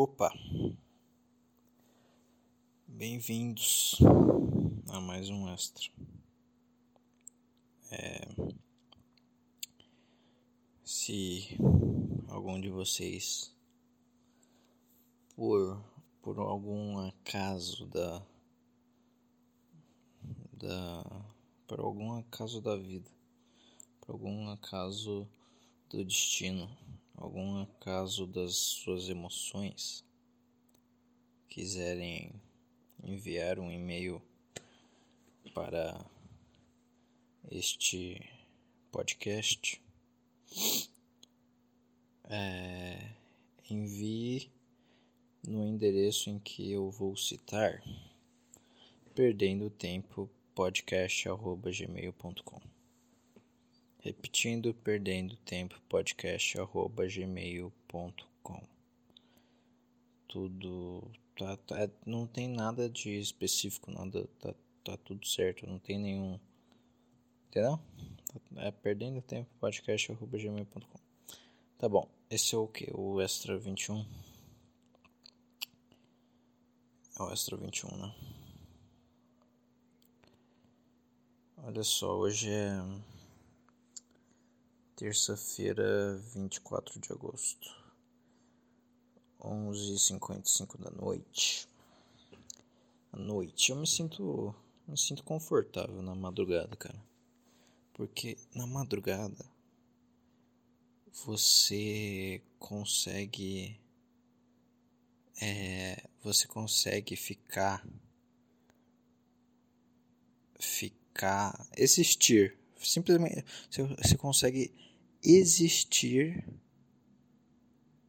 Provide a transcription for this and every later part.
Opa! Bem-vindos a mais um extra. É... Se algum de vocês, por, por algum acaso da, da, por algum acaso da vida, por algum acaso do destino, algum acaso das suas emoções, quiserem enviar um e-mail para este podcast, é, envie no endereço em que eu vou citar, perdendo tempo podcast@gmail.com. Repetindo, perdendo tempo podcast@gmail.com. Tudo tá, tá, não tem nada de específico, nada tá, tá tudo certo, não tem nenhum, entendeu? É perdendo tempo podcast@gmail.com. Tá bom. Esse é o que? O Extra 21? É o Extra 21, né? Olha só, hoje é terça-feira, 24 de agosto, 11h55 da noite. À noite, eu me sinto, me sinto confortável na madrugada, cara. Porque na madrugada você consegue é, você consegue ficar ficar existir simplesmente você, você consegue existir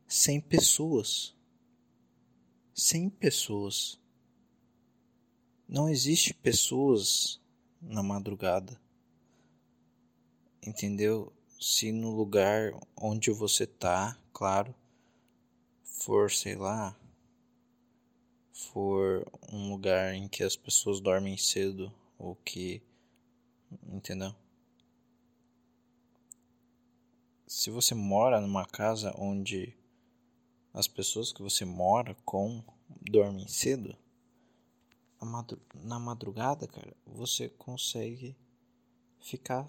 sem pessoas. Sem pessoas. Não existe pessoas na madrugada. Entendeu? Se no lugar onde você tá claro for sei lá for um lugar em que as pessoas dormem cedo ou que entendeu? Se você mora numa casa onde as pessoas que você mora com dormem cedo, na madrugada, cara, você consegue ficar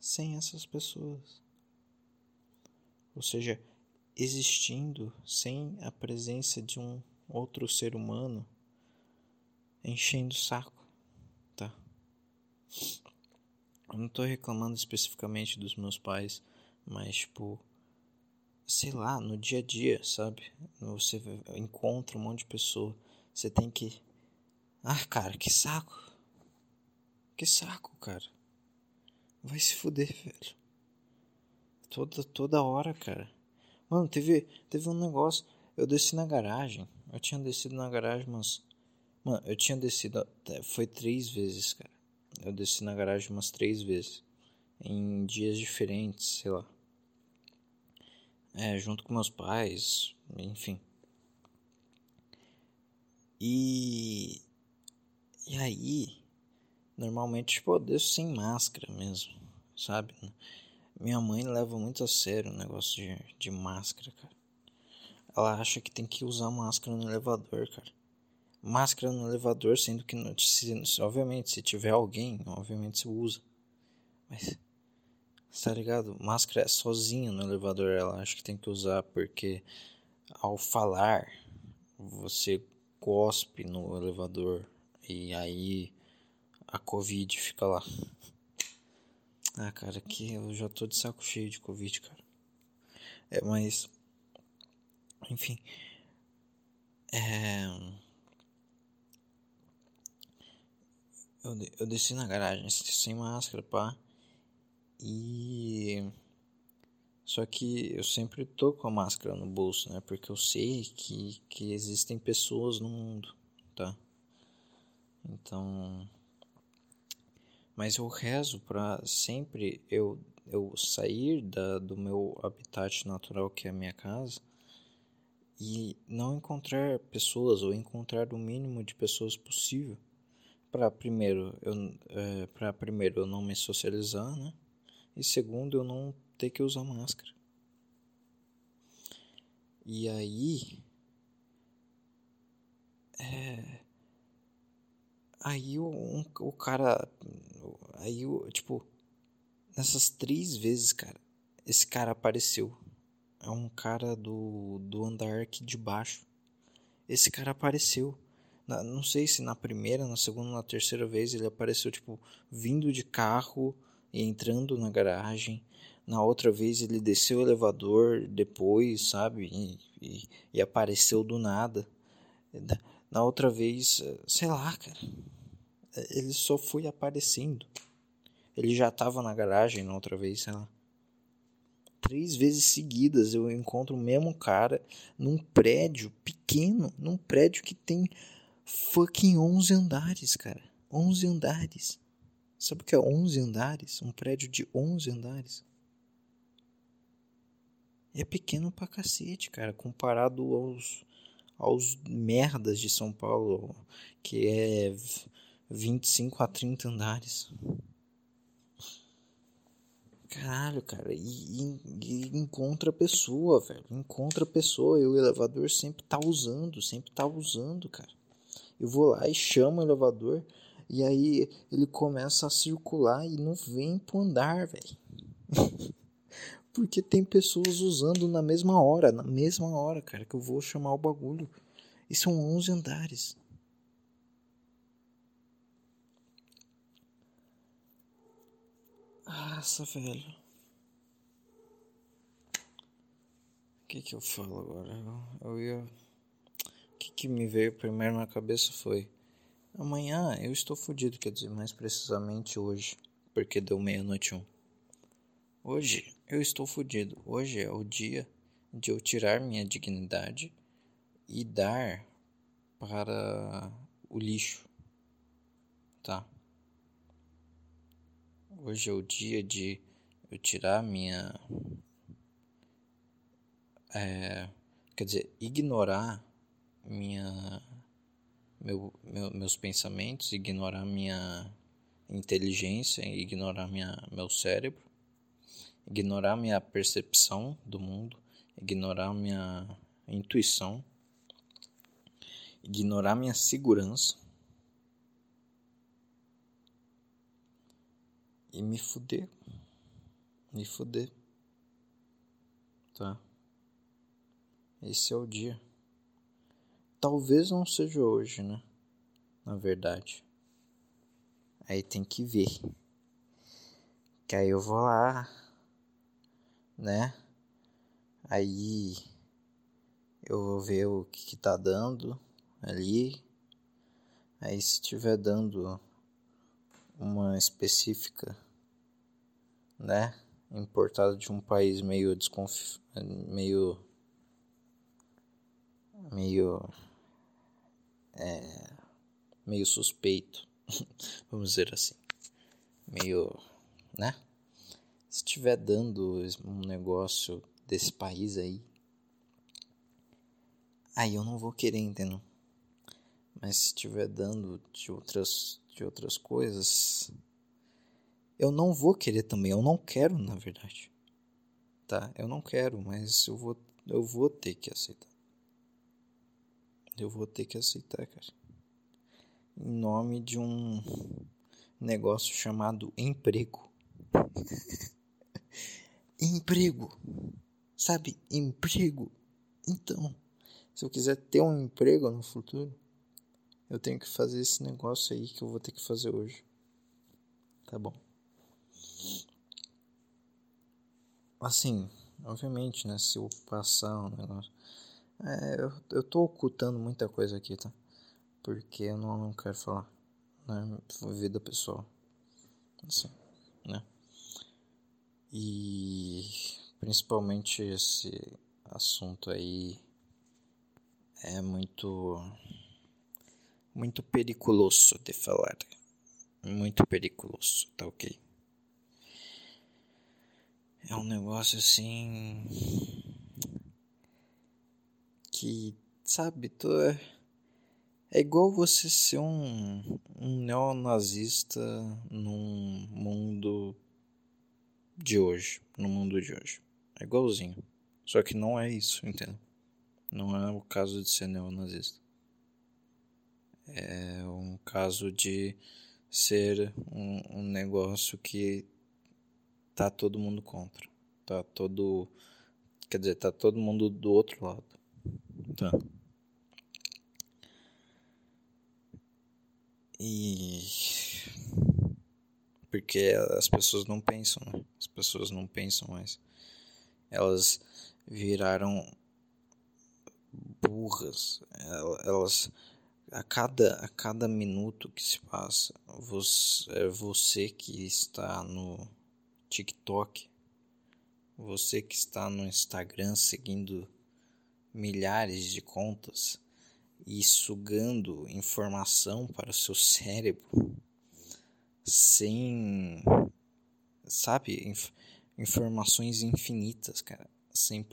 sem essas pessoas. Ou seja, existindo sem a presença de um outro ser humano enchendo o saco, tá? Eu não tô reclamando especificamente dos meus pais, mas tipo, sei lá, no dia a dia, sabe? Você encontra um monte de pessoa, você tem que Ah, cara, que saco. Que saco, cara. Vai se fuder, velho. Toda toda hora, cara. Mano, teve teve um negócio, eu desci na garagem. Eu tinha descido na garagem, mas mano, eu tinha descido foi três vezes, cara. Eu desci na garagem umas três vezes. Em dias diferentes, sei lá. É, junto com meus pais, enfim. E. E aí. Normalmente, tipo, eu desço sem máscara mesmo, sabe? Minha mãe leva muito a sério o negócio de, de máscara, cara. Ela acha que tem que usar máscara no elevador, cara máscara no elevador, sendo que, se, obviamente, se tiver alguém, obviamente se usa. Mas, tá ligado? Máscara é sozinha no elevador, ela acha que tem que usar porque ao falar você cospe no elevador e aí a Covid fica lá. Ah, cara, aqui eu já tô de saco cheio de Covid, cara. É, mas. Enfim. É. Eu, eu desci na garagem sem máscara, pá. E. Só que eu sempre tô com a máscara no bolso, né? Porque eu sei que, que existem pessoas no mundo, tá? Então. Mas eu rezo para sempre eu, eu sair da, do meu habitat natural, que é a minha casa, e não encontrar pessoas, ou encontrar o mínimo de pessoas possível para primeiro eu é, para primeiro eu não me socializar, né? e segundo, eu não ter que usar máscara. E aí. É, aí o, um, o cara. Aí, o, tipo. Nessas três vezes, cara, esse cara apareceu. É um cara do, do andar aqui de baixo. Esse cara apareceu. Na, não sei se na primeira, na segunda, na terceira vez ele apareceu, tipo, vindo de carro e entrando na garagem. Na outra vez ele desceu o elevador depois, sabe? E, e, e apareceu do nada. Na outra vez, sei lá, cara. Ele só foi aparecendo. Ele já tava na garagem na outra vez, sei lá. Três vezes seguidas eu encontro o mesmo cara num prédio pequeno, num prédio que tem fucking 11 andares, cara. 11 andares. Sabe o que é 11 andares? Um prédio de 11 andares. É pequeno pra cacete, cara, comparado aos, aos merdas de São Paulo, que é 25 a 30 andares. Caralho, cara, e, e, encontra pessoa, velho. Encontra pessoa e o elevador sempre tá usando, sempre tá usando, cara. Eu vou lá e chamo o elevador e aí ele começa a circular e não vem pro andar, velho. Porque tem pessoas usando na mesma hora, na mesma hora, cara, que eu vou chamar o bagulho. E são 11 andares. Nossa, velho. O que que eu falo agora? Eu, ia que, que me veio primeiro na cabeça foi: amanhã eu estou fodido, quer dizer, mais precisamente hoje, porque deu meia-noite um. Hoje eu estou fodido. Hoje é o dia de eu tirar minha dignidade e dar para o lixo, tá? Hoje é o dia de eu tirar minha. É, quer dizer, ignorar minha meu, meu, meus pensamentos, ignorar minha inteligência, ignorar minha, meu cérebro, ignorar minha percepção do mundo, ignorar minha intuição, ignorar minha segurança e me fuder. Me fuder. Tá? Esse é o dia. Talvez não seja hoje, né? Na verdade. Aí tem que ver. Que aí eu vou lá, né? Aí eu vou ver o que, que tá dando ali. Aí se tiver dando uma específica, né? Importada de um país meio desconfi... meio meio é, meio suspeito, vamos dizer assim, meio, né? Se estiver dando um negócio desse país aí, aí eu não vou querer, entendeu? Mas se estiver dando de outras, de outras coisas, eu não vou querer também, eu não quero, na verdade. Tá? Eu não quero, mas eu vou, eu vou ter que aceitar. Eu vou ter que aceitar, cara. Em nome de um negócio chamado emprego. emprego. Sabe? Emprego. Então, se eu quiser ter um emprego no futuro, eu tenho que fazer esse negócio aí que eu vou ter que fazer hoje. Tá bom. Assim, obviamente, né? Se eu passar um negócio é, eu, eu tô ocultando muita coisa aqui, tá? Porque eu não, não quero falar, né? Vida pessoal. Assim, né? E principalmente esse assunto aí é muito muito periculoso de falar. Muito periculoso, tá ok? É um negócio assim que, sabe, tu é, é igual você ser um, um neonazista num mundo de hoje, no mundo de hoje. É igualzinho. Só que não é isso, entendeu? Não é o caso de ser neonazista. É um caso de ser um, um negócio que tá todo mundo contra. Tá todo. Quer dizer, tá todo mundo do outro lado. Tá. E. Porque as pessoas não pensam, né? As pessoas não pensam mais. Elas viraram burras. Elas. A cada, a cada minuto que se passa, você, é você que está no TikTok, você que está no Instagram seguindo milhares de contas e sugando informação para o seu cérebro sem, sabe, inf informações infinitas, cara, sem,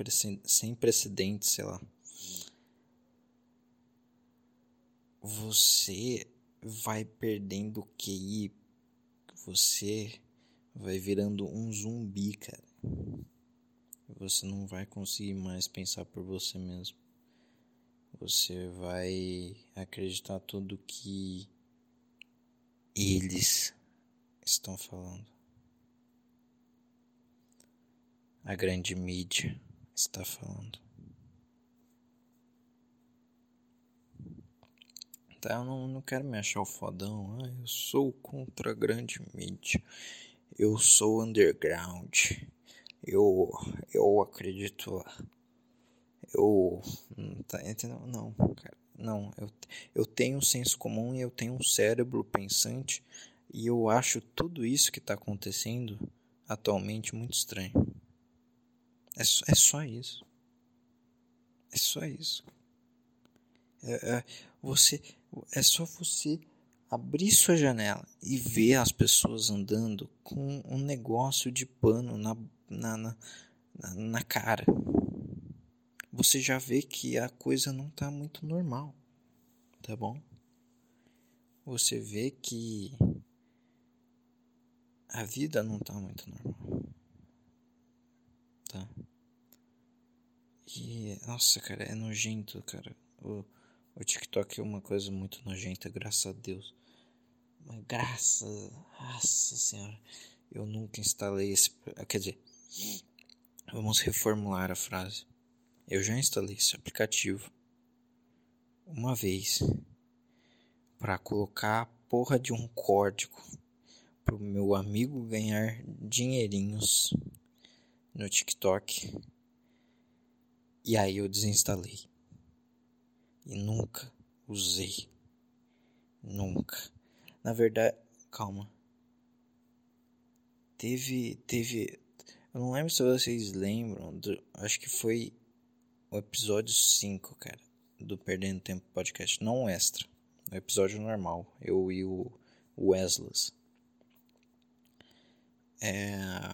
sem precedentes, sei lá. Você vai perdendo QI, você vai virando um zumbi, cara. Você não vai conseguir mais pensar por você mesmo. Você vai acreditar tudo que eles estão falando. A grande mídia está falando. Tá, eu não, não quero me achar o fodão. Ah, eu sou contra a grande mídia eu sou underground. Eu eu acredito eu tá entendendo? Não, cara. Não, eu, eu tenho um senso comum e eu tenho um cérebro pensante e eu acho tudo isso que está acontecendo atualmente muito estranho. É, é só isso. É só isso. É, é, você, é só você abrir sua janela e ver as pessoas andando com um negócio de pano na, na, na, na cara, você já vê que a coisa não está muito normal, tá bom? Você vê que a vida não está muito normal, tá? E, nossa, cara, é nojento, cara. O, o TikTok é uma coisa muito nojenta, graças a Deus. Mas graças, nossa senhora, eu nunca instalei esse. Quer dizer, vamos reformular a frase. Eu já instalei esse aplicativo uma vez para colocar a porra de um código pro meu amigo ganhar dinheirinhos no TikTok. E aí eu desinstalei e nunca usei. Nunca. Na verdade, calma. Teve, teve, eu não lembro se vocês lembram, do, acho que foi o episódio 5, cara, do Perdendo Tempo Podcast, não o extra, o episódio normal, eu e o Weslas. É,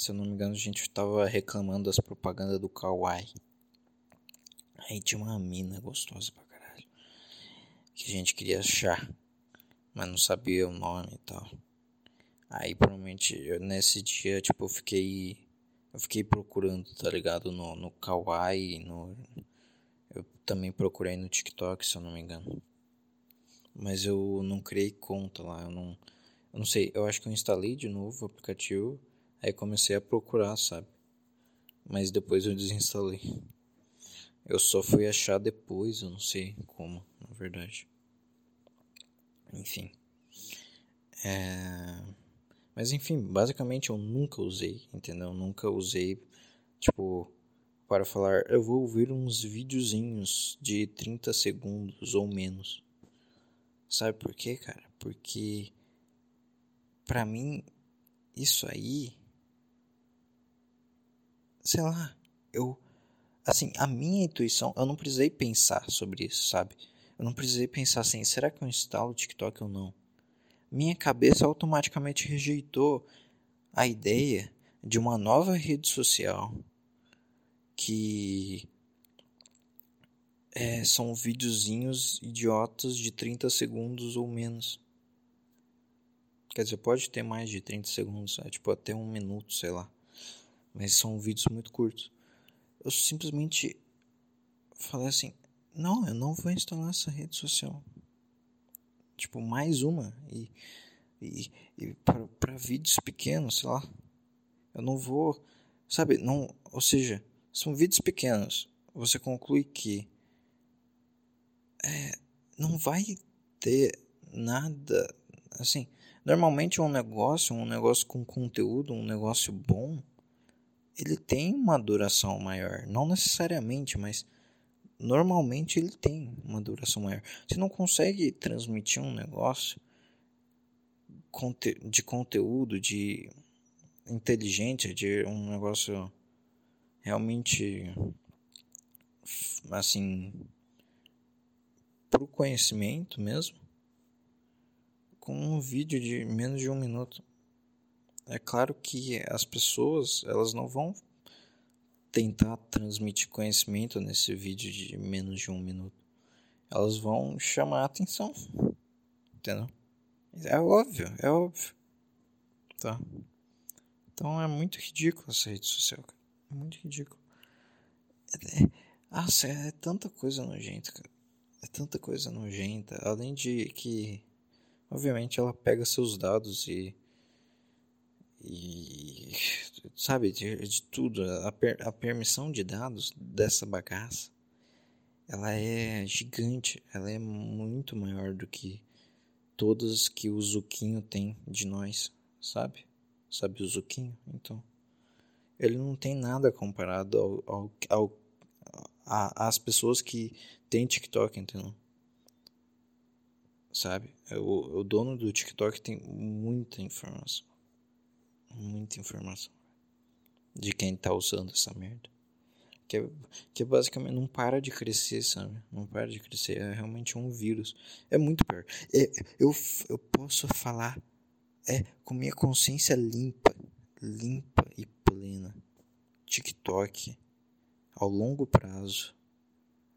se eu não me engano, a gente tava reclamando das propagandas do Kawaii. Aí tinha uma mina gostosa pra caralho. Que a gente queria achar. Mas não sabia o nome e tal. Aí provavelmente eu, nesse dia, tipo, eu fiquei. Eu fiquei procurando, tá ligado? No, no Kawaii, no. Eu também procurei no TikTok, se eu não me engano. Mas eu não criei conta lá, eu não. Eu não sei, eu acho que eu instalei de novo o aplicativo. Aí comecei a procurar, sabe? Mas depois eu desinstalei. Eu só fui achar depois, eu não sei como, na verdade. Enfim. É... Mas enfim, basicamente eu nunca usei, entendeu? nunca usei, tipo, para falar, eu vou ouvir uns videozinhos de 30 segundos ou menos. Sabe por quê, cara? Porque pra mim isso aí sei lá, eu assim, a minha intuição, eu não precisei pensar sobre isso, sabe? Eu não precisei pensar assim, será que eu instalo o TikTok ou não? Minha cabeça automaticamente rejeitou a ideia de uma nova rede social que é, são videozinhos idiotas de 30 segundos ou menos. Quer dizer, pode ter mais de 30 segundos, é tipo até um minuto, sei lá. Mas são vídeos muito curtos eu simplesmente falei assim: Não, eu não vou instalar essa rede social. Tipo, mais uma. E, e, e para vídeos pequenos, sei lá. Eu não vou. Sabe, não. Ou seja, são vídeos pequenos. Você conclui que. É, não vai ter nada. Assim, normalmente um negócio, um negócio com conteúdo, um negócio bom, ele tem uma duração maior. Não necessariamente, mas normalmente ele tem uma duração maior. Você não consegue transmitir um negócio de conteúdo, de inteligente, de um negócio realmente assim para o conhecimento mesmo com um vídeo de menos de um minuto é claro que as pessoas elas não vão tentar transmitir conhecimento nesse vídeo de menos de um minuto. Elas vão chamar a atenção. Entendeu? É óbvio, é óbvio. Tá? Então é muito ridículo essa rede social, cara. É muito ridículo. É, é, nossa, é tanta coisa nojenta, cara. É tanta coisa nojenta. Além de que, obviamente, ela pega seus dados e e sabe de, de tudo a, per, a permissão de dados dessa bagaça ela é gigante ela é muito maior do que todas que o Zuquinho tem de nós sabe? Sabe o Zuquinho? Então ele não tem nada comparado ao, ao, ao a, às pessoas que têm TikTok entendeu? Sabe? O, o dono do TikTok tem muita informação muita informação de quem tá usando essa merda. Que é, que é basicamente não para de crescer, sabe? Não para de crescer. É realmente um vírus. É muito pior. É, eu, eu posso falar é com minha consciência limpa, limpa e plena. TikTok, ao longo prazo,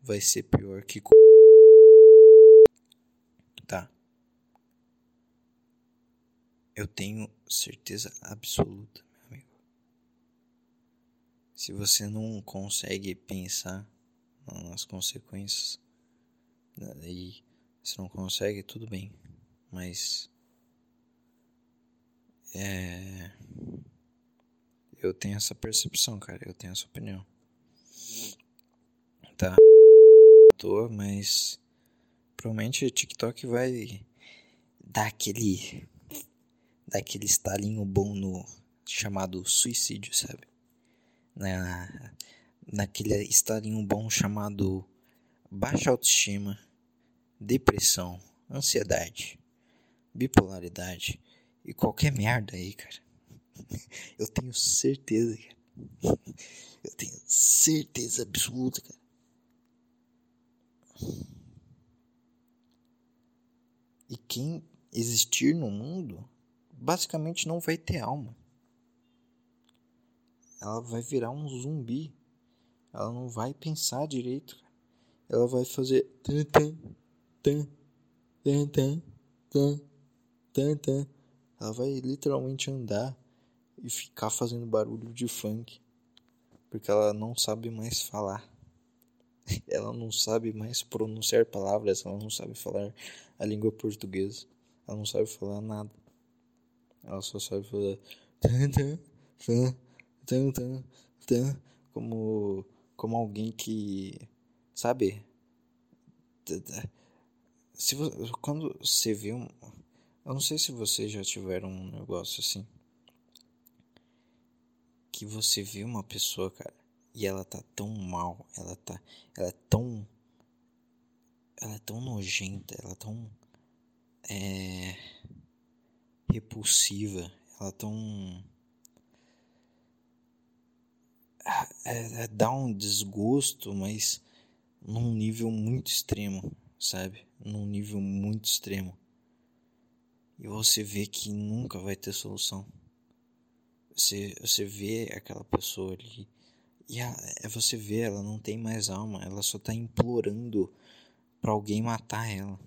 vai ser pior que. Tá. Eu tenho certeza absoluta, meu amigo. Se você não consegue pensar nas consequências né, e se não consegue, tudo bem, mas é eu tenho essa percepção, cara, eu tenho essa opinião. Tá, tô, mas provavelmente o TikTok vai dar aquele daquele estalinho bom no chamado suicídio, sabe? Na, naquele estalinho bom chamado baixa autoestima, depressão, ansiedade, bipolaridade e qualquer merda aí, cara. Eu tenho certeza, cara. Eu tenho certeza absoluta, cara. E quem existir no mundo basicamente não vai ter alma. Ela vai virar um zumbi. Ela não vai pensar direito. Ela vai fazer tan tan tan tan tan tan. Ela vai literalmente andar e ficar fazendo barulho de funk, porque ela não sabe mais falar. Ela não sabe mais pronunciar palavras, ela não sabe falar a língua portuguesa. Ela não sabe falar nada. Ela só sabe fazer como como alguém que sabe? Se você, quando você vê um eu não sei se vocês já tiveram um negócio assim que você vê uma pessoa cara e ela tá tão mal ela tá ela é tão ela é tão nojenta ela é tão é repulsiva, ela tão é, é, dá um desgosto, mas num nível muito extremo, sabe? Num nível muito extremo. E você vê que nunca vai ter solução. Você, você vê aquela pessoa ali e é você vê, ela não tem mais alma, ela só tá implorando para alguém matar ela.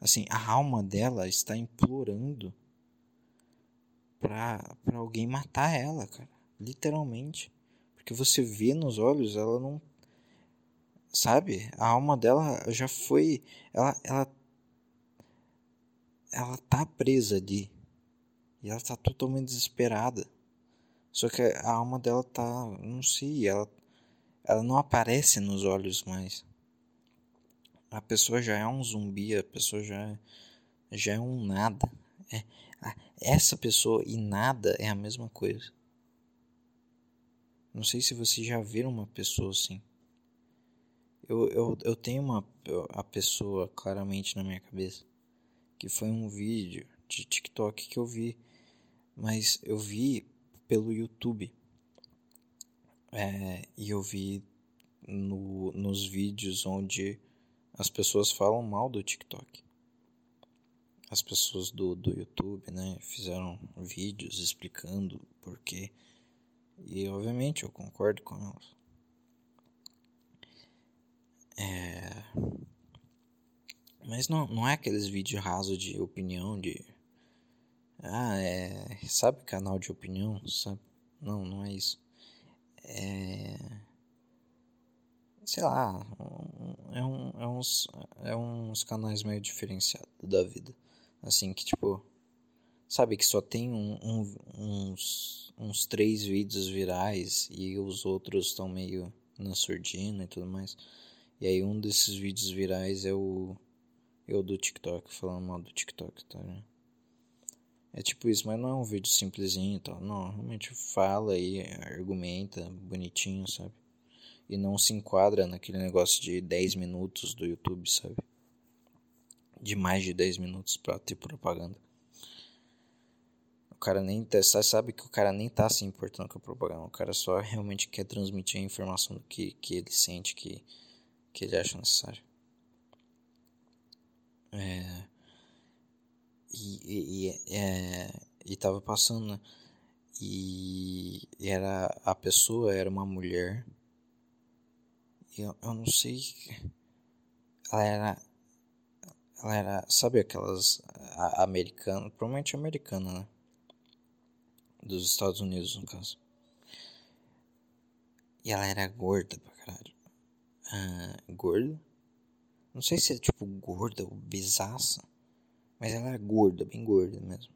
Assim, a alma dela está implorando pra, pra alguém matar ela, cara. Literalmente. Porque você vê nos olhos, ela não. sabe? A alma dela já foi. Ela, ela, ela tá presa ali. E ela tá totalmente desesperada. Só que a alma dela tá. Não sei, ela, ela não aparece nos olhos mais. A pessoa já é um zumbi, a pessoa já, já é um nada. É, essa pessoa e nada é a mesma coisa. Não sei se vocês já viram uma pessoa assim. Eu, eu, eu tenho uma a pessoa claramente na minha cabeça. Que foi um vídeo de TikTok que eu vi. Mas eu vi pelo YouTube. É, e eu vi no, nos vídeos onde as pessoas falam mal do TikTok. As pessoas do, do YouTube, né, fizeram vídeos explicando por quê. E obviamente eu concordo com elas. É... Mas não, não é aqueles vídeos rasos de opinião, de. Ah, é. Sabe canal de opinião? Sabe? Não, não é isso. É. Sei lá. É, um, é, uns, é uns canais meio diferenciados da vida. Assim que tipo. Sabe que só tem um, um, uns, uns três vídeos virais e os outros estão meio na surdina e tudo mais. E aí um desses vídeos virais é o. É o do TikTok, falando mal do TikTok, tá né? É tipo isso, mas não é um vídeo simplesinho e tal. Não, realmente fala e argumenta bonitinho, sabe? E não se enquadra naquele negócio de 10 minutos do YouTube, sabe? De mais de 10 minutos pra ter propaganda. O cara nem tá, sabe que o cara nem tá se importando com a propaganda. O cara só realmente quer transmitir a informação que, que ele sente que que ele acha necessário. É, e, e, e, é, e tava passando, né? E, e era a pessoa era uma mulher. Eu, eu não sei. Ela era. Ela era. Sabe aquelas americanas? Provavelmente americana, né? Dos Estados Unidos, no caso. E ela era gorda pra caralho uh, gorda. Não sei se é tipo gorda ou besaça. Mas ela é gorda, bem gorda mesmo.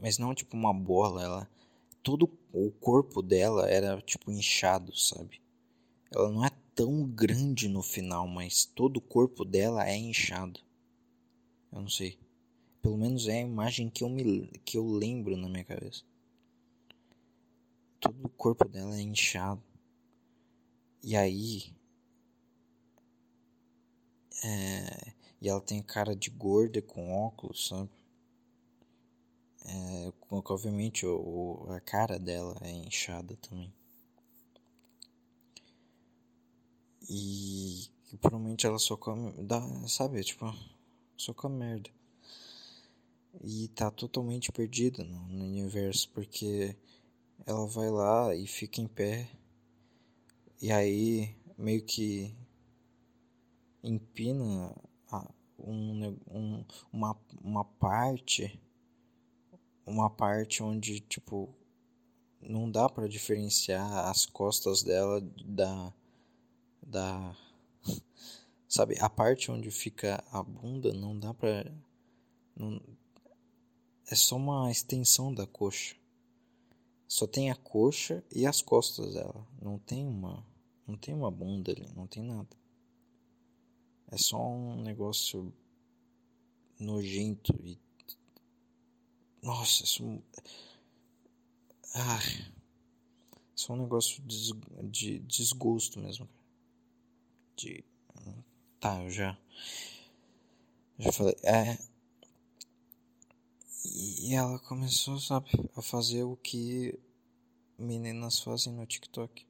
Mas não tipo uma bola, ela. Todo o corpo dela era tipo inchado, sabe? Ela não é tão grande no final, mas todo o corpo dela é inchado. Eu não sei. Pelo menos é a imagem que eu, me, que eu lembro na minha cabeça. Todo o corpo dela é inchado. E aí. É, e ela tem cara de gorda com óculos, sabe? É, obviamente o, a cara dela é inchada também. E, provavelmente ela só come. Dá, sabe? Tipo, só come merda. E tá totalmente perdida no, no universo porque ela vai lá e fica em pé e aí meio que empina um, um, uma, uma parte uma parte onde tipo não dá para diferenciar as costas dela da da sabe a parte onde fica a bunda não dá para não, é só uma extensão da coxa só tem a coxa e as costas dela não tem uma não tem uma bunda ali, não tem nada. É só um negócio nojento e. Nossa, isso. Ah. É só um negócio de, de desgosto mesmo. De. Tá, eu já. Já falei. É. E ela começou, sabe, a fazer o que meninas fazem no TikTok.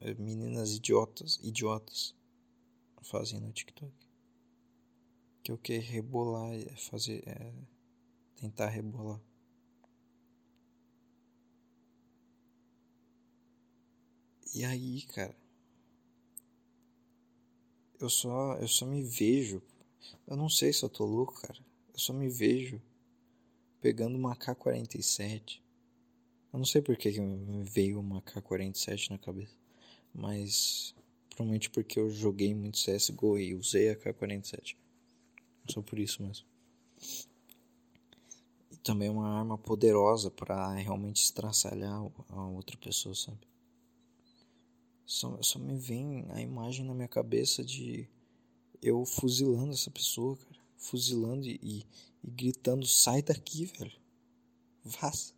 É, meninas idiotas, idiotas fazem no TikTok. Que o que rebolar é fazer é tentar rebolar. E aí, cara, eu só eu só me vejo, eu não sei se eu tô louco, cara. Eu só me vejo pegando uma K47. Eu não sei por que, me veio uma K47 na cabeça. Mas provavelmente porque eu joguei muito CSGO e usei a K-47. Só por isso mesmo. E também é uma arma poderosa para realmente estraçalhar a outra pessoa, sabe? Só, só me vem a imagem na minha cabeça de eu fuzilando essa pessoa, cara. Fuzilando e, e, e gritando, sai daqui, velho. Vaza.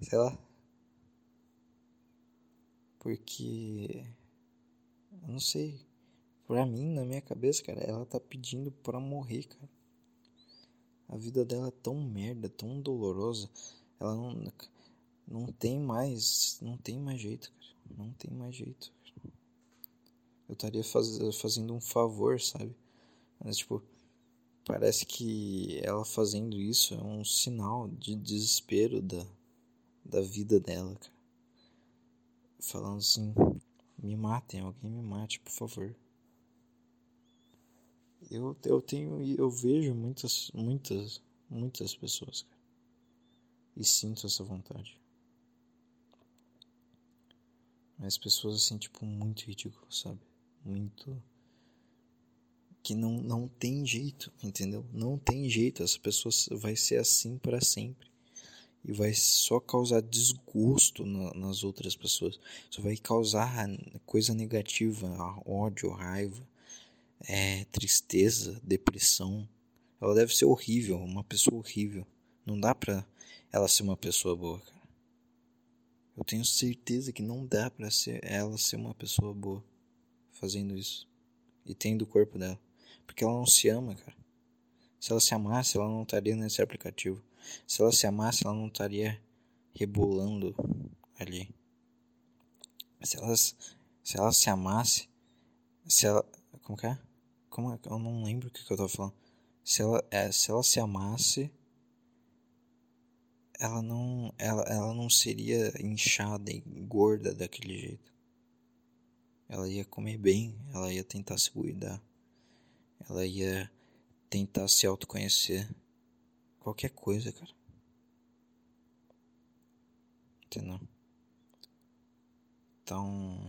Sei lá. Porque. Eu não sei. Pra mim, na minha cabeça, cara, ela tá pedindo pra morrer, cara. A vida dela é tão merda, tão dolorosa. Ela não. Não tem mais. Não tem mais jeito. Não tem mais jeito. Eu estaria faz, fazendo um favor, sabe? Mas, tipo. Parece que ela fazendo isso é um sinal de desespero da, da vida dela, cara falando assim: me matem, alguém me mate, por favor. Eu, eu tenho, eu vejo muitas, muitas, muitas pessoas, cara, e sinto essa vontade. Mas pessoas assim, tipo, muito ridículas, sabe? Muito. Que não, não tem jeito, entendeu? Não tem jeito, essa pessoa vai ser assim para sempre e vai só causar desgosto na, nas outras pessoas. Só vai causar coisa negativa, ódio, raiva, é, tristeza, depressão. Ela deve ser horrível, uma pessoa horrível. Não dá pra ela ser uma pessoa boa, cara. Eu tenho certeza que não dá pra ser, ela ser uma pessoa boa fazendo isso. E tendo o corpo dela. Porque ela não se ama, cara. Se ela se amasse, ela não estaria nesse aplicativo. Se ela se amasse, ela não estaria rebolando ali. Se ela, se ela se amasse, se ela. Como que é? Como é? Eu não lembro o que, que eu tava falando. Se ela, é, se ela se amasse, ela não, ela, ela não seria inchada e gorda daquele jeito. Ela ia comer bem, ela ia tentar se cuidar, ela ia tentar se autoconhecer. Qualquer coisa, cara. Entendeu? Então.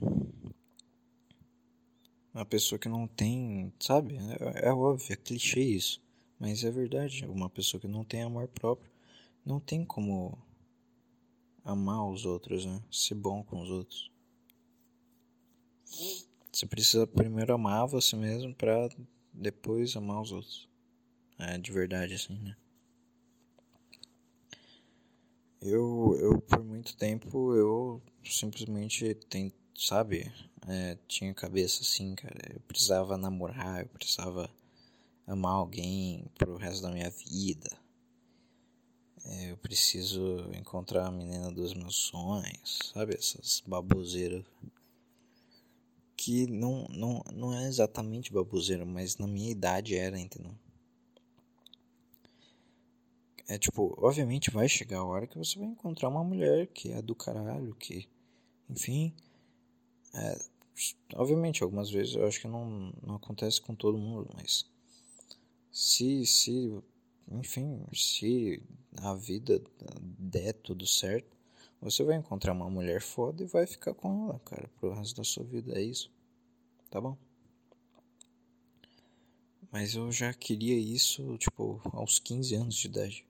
Uma pessoa que não tem. Sabe? É, é óbvio, é clichê isso. Mas é verdade. Uma pessoa que não tem amor próprio não tem como amar os outros, né? Ser bom com os outros. Você precisa primeiro amar você mesmo para depois amar os outros. É de verdade assim, né? Eu, eu por muito tempo, eu simplesmente, tem, sabe, é, tinha cabeça assim, cara, eu precisava namorar, eu precisava amar alguém pro resto da minha vida. É, eu preciso encontrar a menina dos meus sonhos, sabe, essas baboseiras. Que não, não, não é exatamente baboseira, mas na minha idade era, entendeu? É tipo, obviamente vai chegar a hora que você vai encontrar uma mulher que é do caralho, que, enfim. É, obviamente, algumas vezes eu acho que não, não acontece com todo mundo, mas. Se, se, enfim, se a vida der tudo certo, você vai encontrar uma mulher foda e vai ficar com ela, cara, pro resto da sua vida. É isso. Tá bom? Mas eu já queria isso, tipo, aos 15 anos de idade.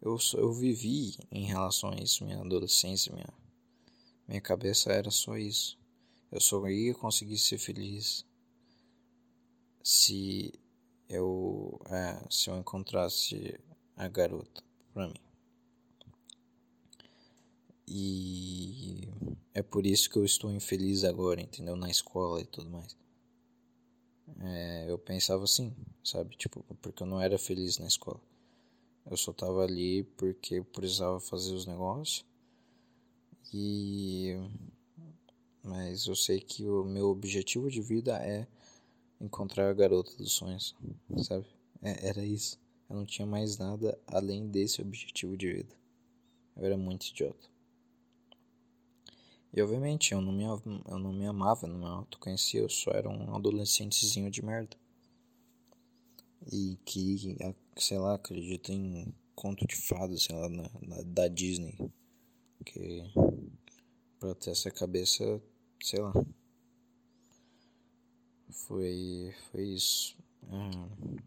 Eu, eu vivi em relação a isso, minha adolescência, minha, minha cabeça era só isso. Eu só ia conseguir ser feliz se eu, é, se eu encontrasse a garota pra mim. E é por isso que eu estou infeliz agora, entendeu? Na escola e tudo mais. É, eu pensava assim, sabe? Tipo, porque eu não era feliz na escola. Eu só tava ali porque eu precisava fazer os negócios. E mas eu sei que o meu objetivo de vida é encontrar a garota dos sonhos, sabe? É, era isso. Eu não tinha mais nada além desse objetivo de vida. Eu era muito idiota. E obviamente eu não me, eu não me amava, não me autoconhecia, eu só era um adolescentezinho de merda. E que sei lá, acredito em conto de fadas, sei lá, na, na, da Disney. Que pra ter essa cabeça sei lá. Foi, foi isso. É.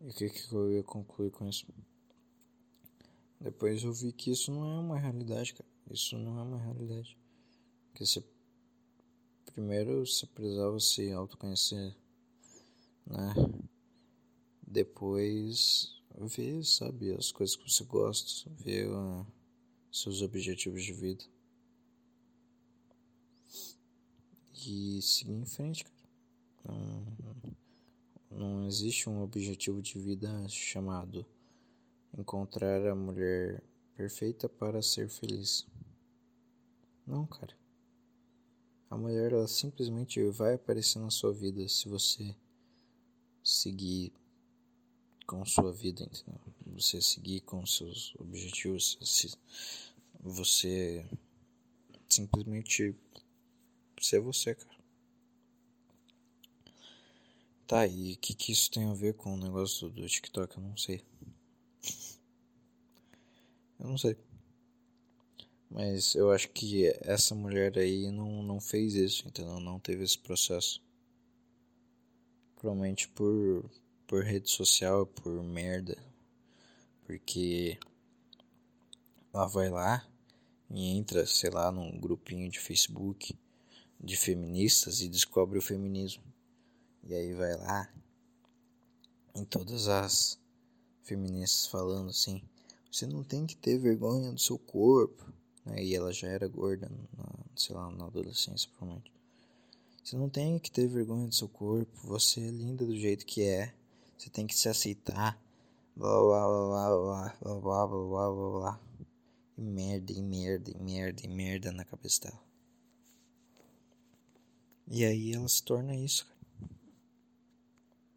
E o que, que eu ia concluir com isso? Depois eu vi que isso não é uma realidade, cara. Isso não é uma realidade. Porque você, primeiro você precisava se autoconhecer, né? Depois ver, sabe, as coisas que você gosta, ver uh, seus objetivos de vida. E seguir em frente, cara. Não, não existe um objetivo de vida chamado encontrar a mulher perfeita para ser feliz. Não, cara. A mulher ela simplesmente vai aparecer na sua vida se você seguir com sua vida, entendeu? Você seguir com seus objetivos, se você simplesmente ser você, cara. Tá, e o que, que isso tem a ver com o negócio do, TikTok? Eu não sei. Eu não sei. Mas eu acho que essa mulher aí não, não fez isso, entendeu? Não teve esse processo. Provavelmente por, por rede social, por merda. Porque ela vai lá e entra, sei lá, num grupinho de Facebook de feministas e descobre o feminismo. E aí vai lá em todas as feministas falando assim: você não tem que ter vergonha do seu corpo. Né? E ela já era gorda, na, sei lá, na adolescência, provavelmente. Você não tem que ter vergonha do seu corpo. Você é linda do jeito que é. Você tem que se aceitar. Blá blá blá blá blá blá blá blá blá. E merda, e merda, e merda, e merda na cabeça dela. E aí ela se torna isso, cara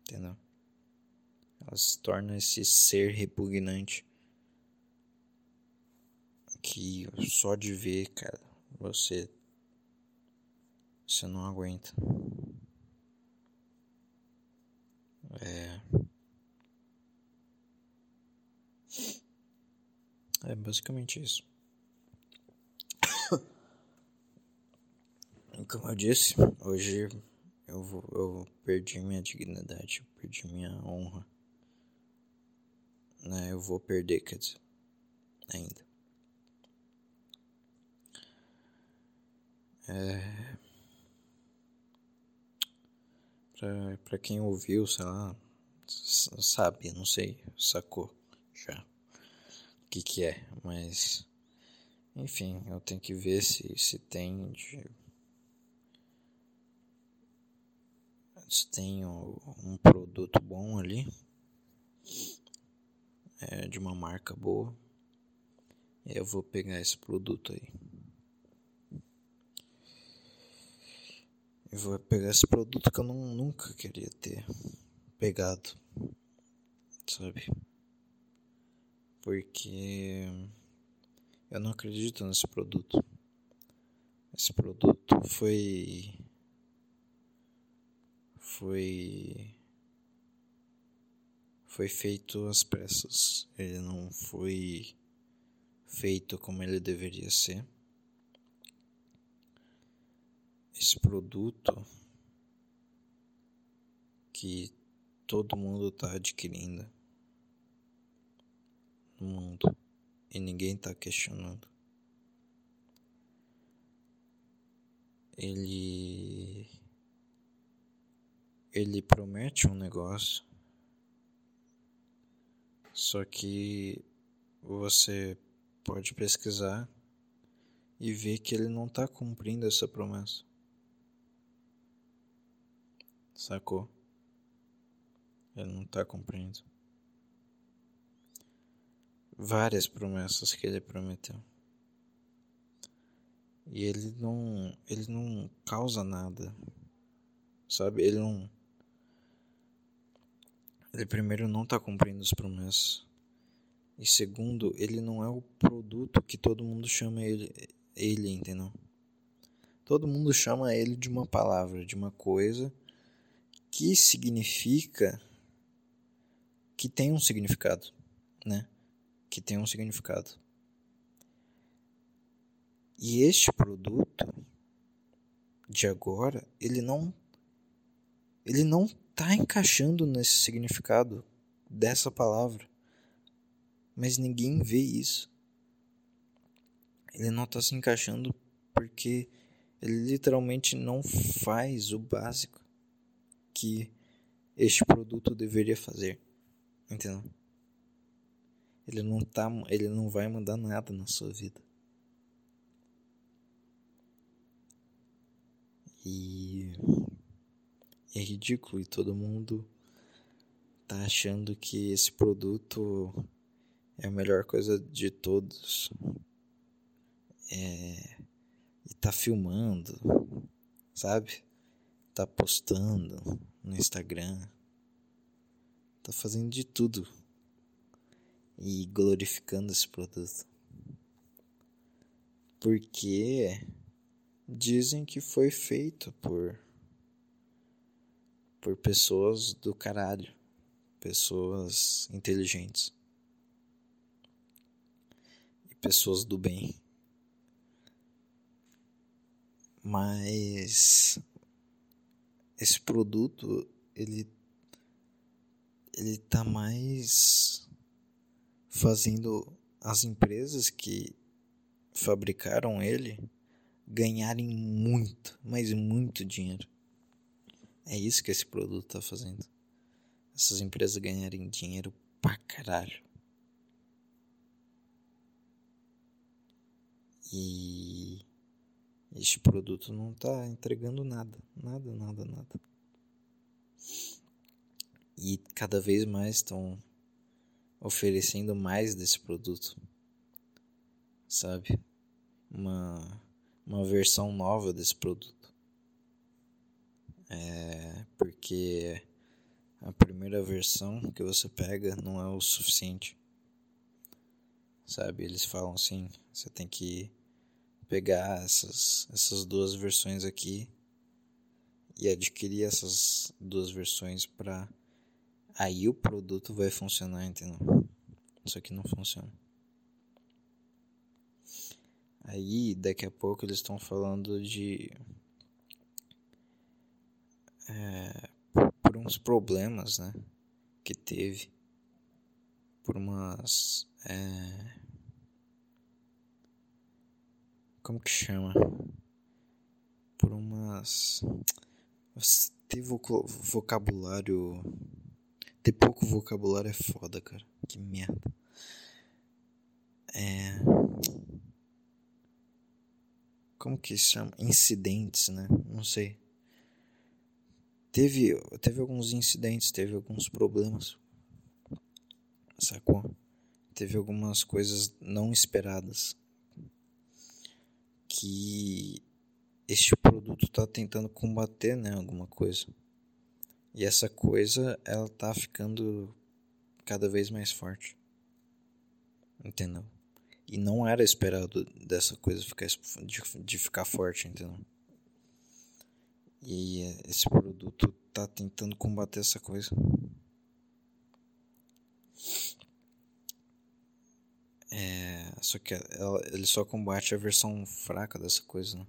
entendeu? Ela se torna esse ser repugnante que só de ver, cara, você você não aguenta. É É basicamente isso. Como eu disse, hoje eu, eu perdi minha dignidade, eu perdi minha honra. Né? Eu vou perder, quer dizer, ainda. É... Pra, pra quem ouviu, sei lá, sabe, não sei, sacou já o que que é, mas enfim, eu tenho que ver se, se tem de se tem um produto bom ali, é, de uma marca boa, eu vou pegar esse produto aí. Eu vou pegar esse produto que eu não, nunca queria ter pegado, sabe? Porque eu não acredito nesse produto. Esse produto foi foi foi feito às pressas. Ele não foi feito como ele deveria ser. Esse produto que todo mundo está adquirindo no mundo e ninguém está questionando. Ele ele promete um negócio, só que você pode pesquisar e ver que ele não está cumprindo essa promessa. Sacou? Ele não está cumprindo. Várias promessas que ele prometeu. E ele não, ele não causa nada. Sabe? Ele não ele primeiro não está cumprindo as promessas. E segundo, ele não é o produto que todo mundo chama ele, ele, entendeu? Todo mundo chama ele de uma palavra, de uma coisa que significa que tem um significado, né? Que tem um significado. E este produto de agora, ele não ele não está encaixando nesse significado dessa palavra. Mas ninguém vê isso. Ele não está se encaixando porque ele literalmente não faz o básico que este produto deveria fazer. Entendeu? Ele não tá, ele não vai mudar nada na sua vida. E é ridículo e todo mundo tá achando que esse produto é a melhor coisa de todos. É, e tá filmando, sabe? Tá postando no Instagram. Tá fazendo de tudo e glorificando esse produto. Porque dizem que foi feito por por pessoas do caralho, pessoas inteligentes e pessoas do bem. Mas esse produto ele ele tá mais fazendo as empresas que fabricaram ele ganharem muito, mas muito dinheiro. É isso que esse produto está fazendo. Essas empresas ganharem dinheiro pra caralho. E este produto não está entregando nada, nada, nada, nada. E cada vez mais estão oferecendo mais desse produto, sabe? Uma, uma versão nova desse produto. É porque a primeira versão que você pega não é o suficiente, sabe? Eles falam assim: você tem que pegar essas, essas duas versões aqui e adquirir essas duas versões para aí o produto vai funcionar, entendeu? Isso aqui não funciona. Aí, daqui a pouco, eles estão falando de. É, por uns problemas, né? Que teve. Por umas. É, como que chama? Por umas. Teve vocabulário ter pouco vocabulário é foda, cara. Que merda. É. Como que chama? Incidentes, né? Não sei. Teve, teve alguns incidentes, teve alguns problemas. Sacou? Teve algumas coisas não esperadas. Que este produto está tentando combater, né? Alguma coisa. E essa coisa, ela tá ficando cada vez mais forte. Entendeu? E não era esperado dessa coisa ficar, de, de ficar forte, entendeu? E esse produto tá tentando combater essa coisa. É, só que ela, ele só combate a versão fraca dessa coisa, né?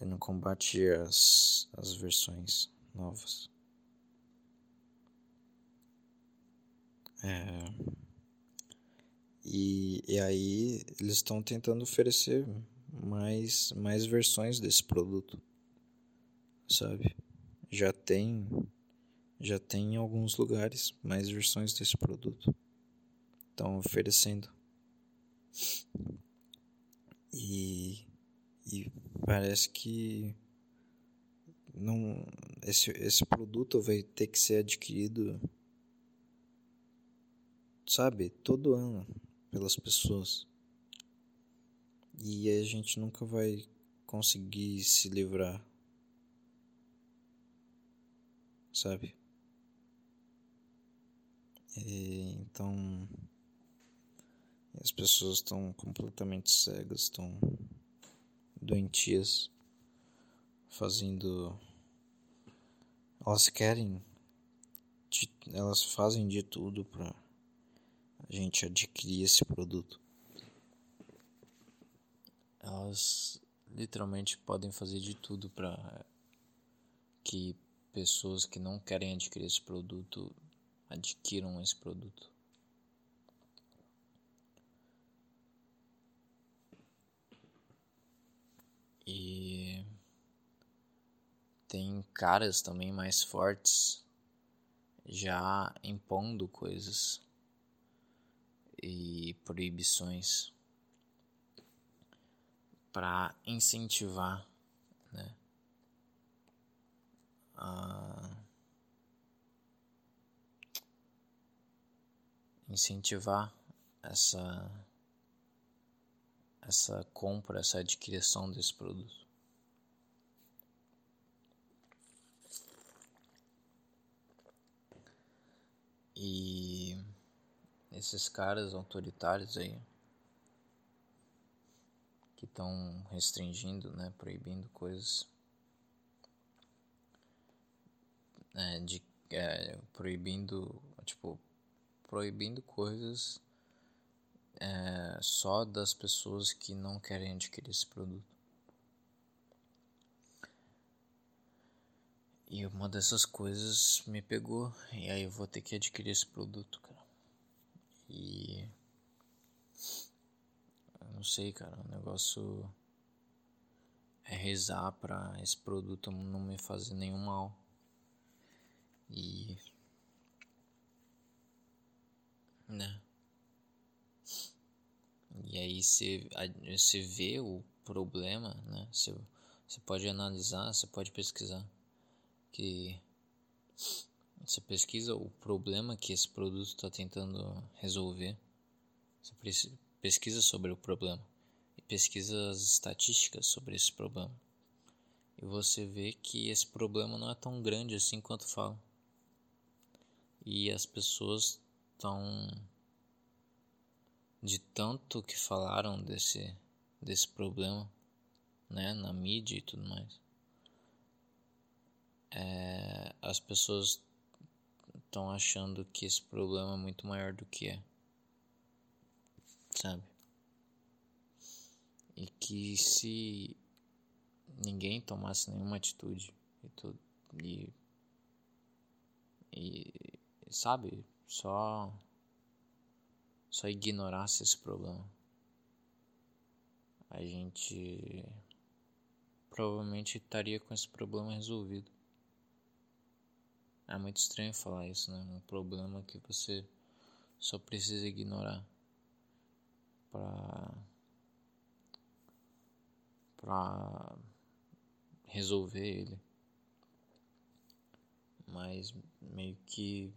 Ele não combate as, as versões novas. É, e, e aí eles estão tentando oferecer mais, mais versões desse produto, sabe? Já tem já tem em alguns lugares mais versões desse produto. Estão oferecendo. E, e parece que não esse, esse produto vai ter que ser adquirido sabe todo ano pelas pessoas e a gente nunca vai conseguir se livrar sabe e, então as pessoas estão completamente cegas estão doentias fazendo elas querem, elas fazem de tudo para a gente adquirir esse produto. elas literalmente podem fazer de tudo para que pessoas que não querem adquirir esse produto adquiram esse produto. E tem caras também mais fortes já impondo coisas e proibições para incentivar né, a incentivar essa essa compra, essa adquisição desse produto. E esses caras autoritários aí que estão restringindo, né, proibindo coisas, é, de é, proibindo, tipo, proibindo coisas é, só das pessoas que não querem adquirir esse produto. E uma dessas coisas me pegou, e aí eu vou ter que adquirir esse produto, cara. E. Eu não sei, cara, o negócio é rezar pra esse produto não me fazer nenhum mal. E. Né? E aí você, vê o problema, né? Você pode analisar, você pode pesquisar que você pesquisa o problema que esse produto está tentando resolver, você pesquisa sobre o problema e pesquisa as estatísticas sobre esse problema. E você vê que esse problema não é tão grande assim quanto falam. E as pessoas estão de tanto que falaram desse desse problema, né, na mídia e tudo mais é, as pessoas estão achando que esse problema é muito maior do que é, sabe? E que se ninguém tomasse nenhuma atitude e tudo e, e sabe só só ignorasse esse problema a gente provavelmente estaria com esse problema resolvido é muito estranho falar isso, né? Um problema que você só precisa ignorar para para resolver ele. Mas meio que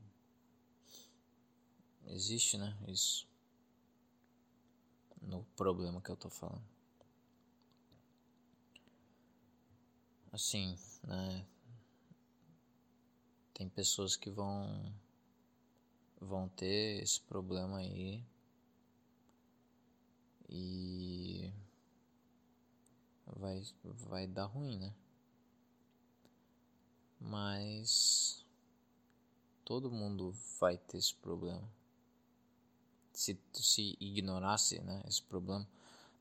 existe, né? Isso no problema que eu tô falando. Assim, né? Tem pessoas que vão vão ter esse problema aí e vai vai dar ruim, né? Mas todo mundo vai ter esse problema. Se se ignorasse, né, esse problema,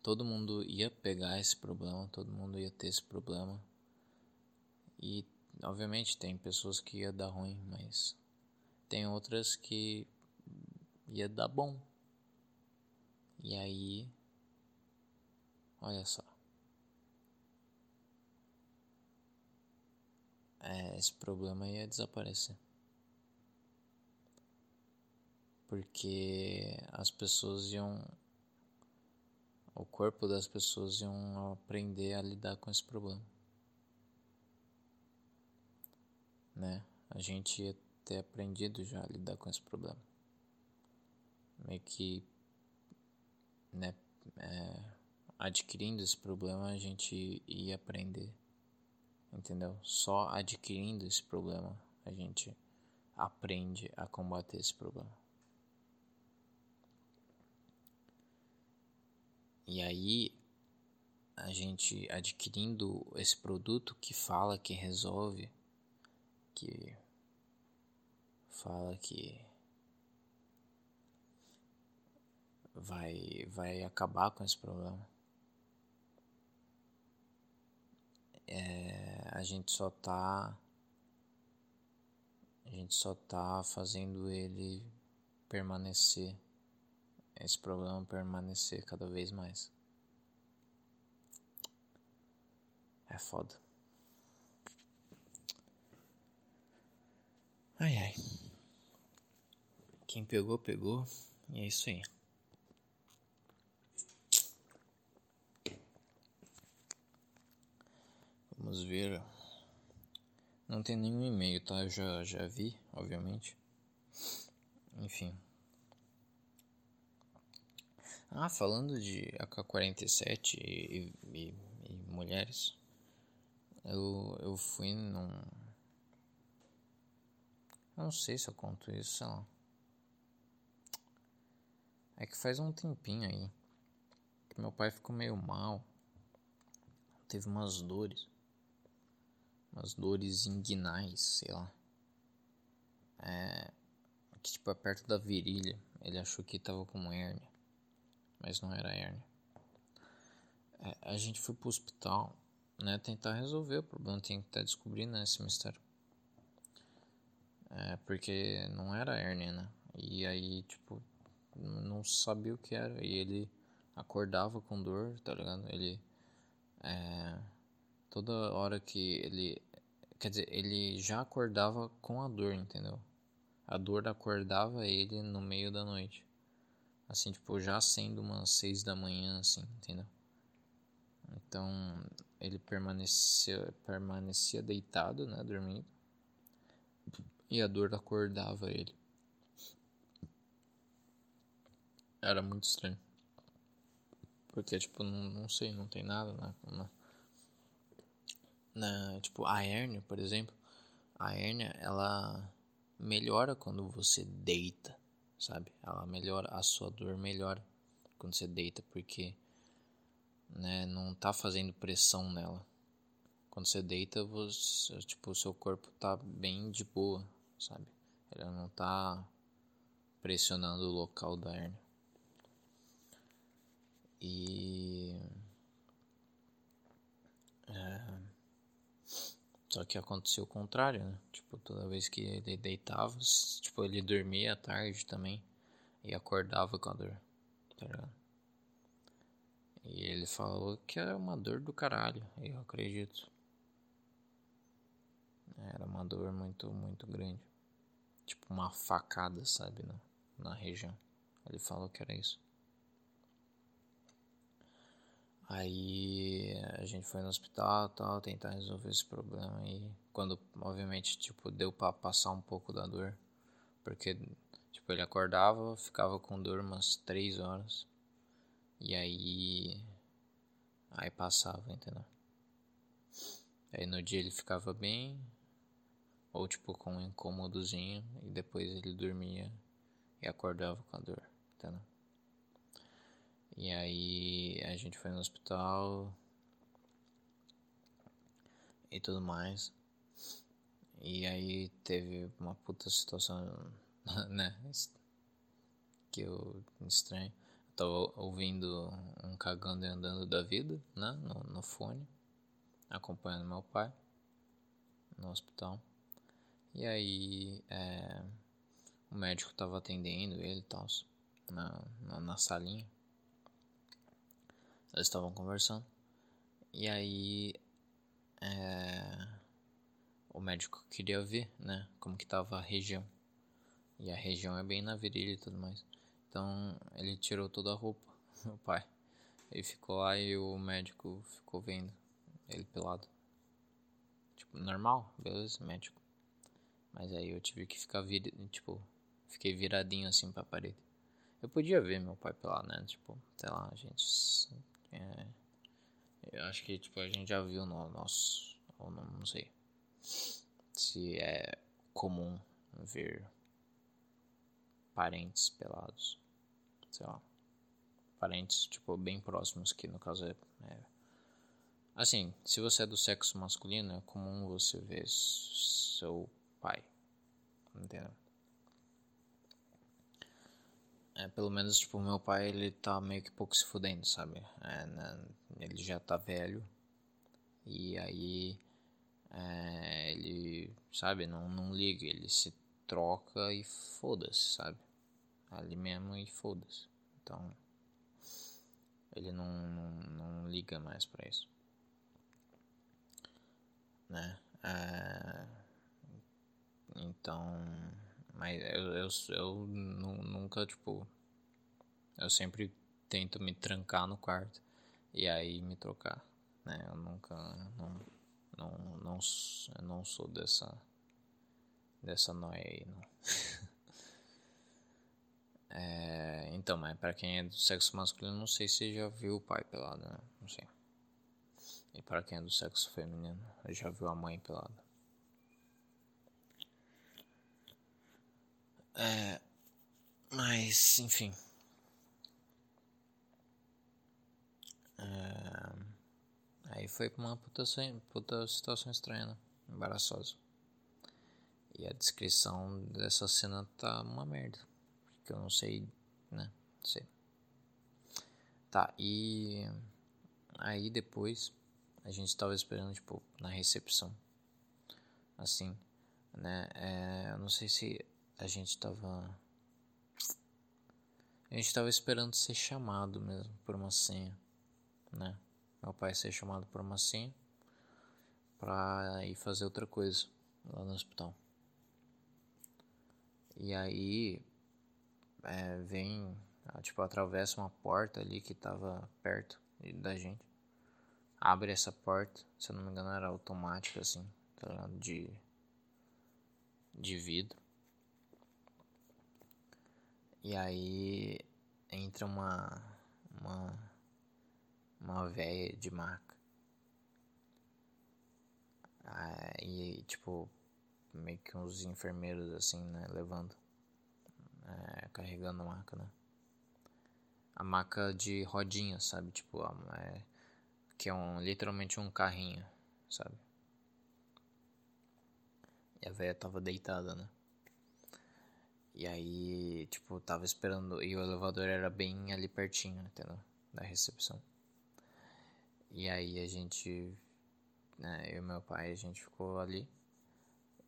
todo mundo ia pegar esse problema, todo mundo ia ter esse problema. E Obviamente tem pessoas que ia dar ruim, mas tem outras que ia dar bom. E aí, olha só. É, esse problema ia desaparecer. Porque as pessoas iam. O corpo das pessoas iam aprender a lidar com esse problema. né? A gente ia ter aprendido já a lidar com esse problema. Meio que, né? É, adquirindo esse problema, a gente ia aprender, entendeu? Só adquirindo esse problema, a gente aprende a combater esse problema. E aí a gente adquirindo esse produto que fala que resolve, que fala que vai vai acabar com esse problema. É, a gente só tá a gente só tá fazendo ele permanecer esse problema permanecer cada vez mais. É foda. Ai ai. Quem pegou, pegou. E é isso aí. Vamos ver. Não tem nenhum e-mail, tá? Eu já, já vi, obviamente. Enfim. Ah, falando de AK-47 e, e, e, mulheres, eu, eu fui num. Eu não sei se eu conto isso, sei lá. É que faz um tempinho aí que meu pai ficou meio mal. Teve umas dores. Umas dores inguinais, sei lá. É. Que tipo é perto da virilha. Ele achou que tava com hérnia mas não era hérnia. É, a gente foi pro hospital, né, tentar resolver o problema, tem que estar descobrindo né, esse mistério. É, porque não era hérnia, né? E aí, tipo, não sabia o que era. E ele acordava com dor, tá ligado? Ele. É, toda hora que ele. Quer dizer, ele já acordava com a dor, entendeu? A dor acordava ele no meio da noite. Assim, tipo, já sendo umas seis da manhã, assim, entendeu? Então, ele permanecia, permanecia deitado, né, dormindo. E a dor acordava ele. Era muito estranho. Porque, tipo, não, não sei, não tem nada na, na, na, Tipo, a hérnia, por exemplo. A hérnia, ela melhora quando você deita sabe? Ela melhora, a sua dor melhora quando você deita, porque né, não tá fazendo pressão nela. Quando você deita, você, tipo, o seu corpo tá bem de boa, sabe? Ela não tá pressionando o local da hernia. E é, só que aconteceu o contrário, né? Tipo, toda vez que ele deitava, tipo, ele dormia à tarde também. E acordava com a dor, tá ligado? E ele falou que era uma dor do caralho, eu acredito. Era uma dor muito, muito grande. Tipo uma facada, sabe, na, na região. Ele falou que era isso. Aí a gente foi no hospital tal, tentar resolver esse problema e quando obviamente tipo deu para passar um pouco da dor, porque tipo ele acordava, ficava com dor umas três horas e aí aí passava, entendeu? Aí no dia ele ficava bem ou tipo com um incômodozinho e depois ele dormia e acordava com a dor, entendeu? E aí a gente foi no hospital e tudo mais. E aí teve uma puta situação, né? Que eu estranho. Eu tava ouvindo um cagando e andando da vida, né? No, no fone, acompanhando meu pai no hospital. E aí é, o médico tava atendendo ele e tal, na, na, na salinha. Eles estavam conversando. E aí. É, o médico queria ver, né? Como que tava a região. E a região é bem na virilha e tudo mais. Então ele tirou toda a roupa, meu pai. Ele ficou lá e o médico ficou vendo ele pelado. Tipo, normal, beleza, médico. Mas aí eu tive que ficar vir, tipo, fiquei viradinho assim pra parede. Eu podia ver meu pai pelado, né? Tipo, sei lá, gente é, eu acho que tipo, a gente já viu no nosso. Ou não, não sei. Se é comum ver parentes pelados. Sei lá. Parentes, tipo, bem próximos, que no caso é, é. Assim, se você é do sexo masculino, é comum você ver seu pai. Entendeu? É, pelo menos, tipo, meu pai, ele tá meio que pouco se fudendo, sabe? É, né? Ele já tá velho. E aí, é, ele, sabe, não, não liga, ele se troca e foda-se, sabe? Ali mesmo e foda-se. Então, ele não, não, não liga mais pra isso. Né? É, então, mas eu, eu, eu nunca, tipo, eu sempre tento me trancar no quarto e aí me trocar, né? Eu nunca, não, não, não, eu não sou dessa, dessa noia aí, não. é, então, mas pra quem é do sexo masculino, não sei se já viu o pai pelado, né? Não sei. E para quem é do sexo feminino, já viu a mãe pelada. É, mas, enfim. É, aí foi uma puta, puta situação estranha, né? Embaraçosa. E a descrição dessa cena tá uma merda. Porque eu não sei, né? Não sei. Tá, e aí depois a gente tava esperando, tipo, na recepção. Assim, né? É, eu não sei se a gente tava. A gente tava esperando ser chamado mesmo por uma senha, né? Meu pai ser chamado por uma senha pra ir fazer outra coisa lá no hospital. E aí é, vem, tipo, atravessa uma porta ali que tava perto da gente. Abre essa porta, se eu não me engano era automática assim, tá ligado? De, de vidro. E aí entra uma uma uma véia de maca. Ah, e tipo meio que uns enfermeiros assim, né, levando é, carregando a maca, né? A maca de rodinha, sabe? Tipo, é, que é um literalmente um carrinho, sabe? E a véia tava deitada, né? E aí, tipo, tava esperando. E o elevador era bem ali pertinho, entendeu? Da recepção. E aí a gente. Né, eu e meu pai, a gente ficou ali.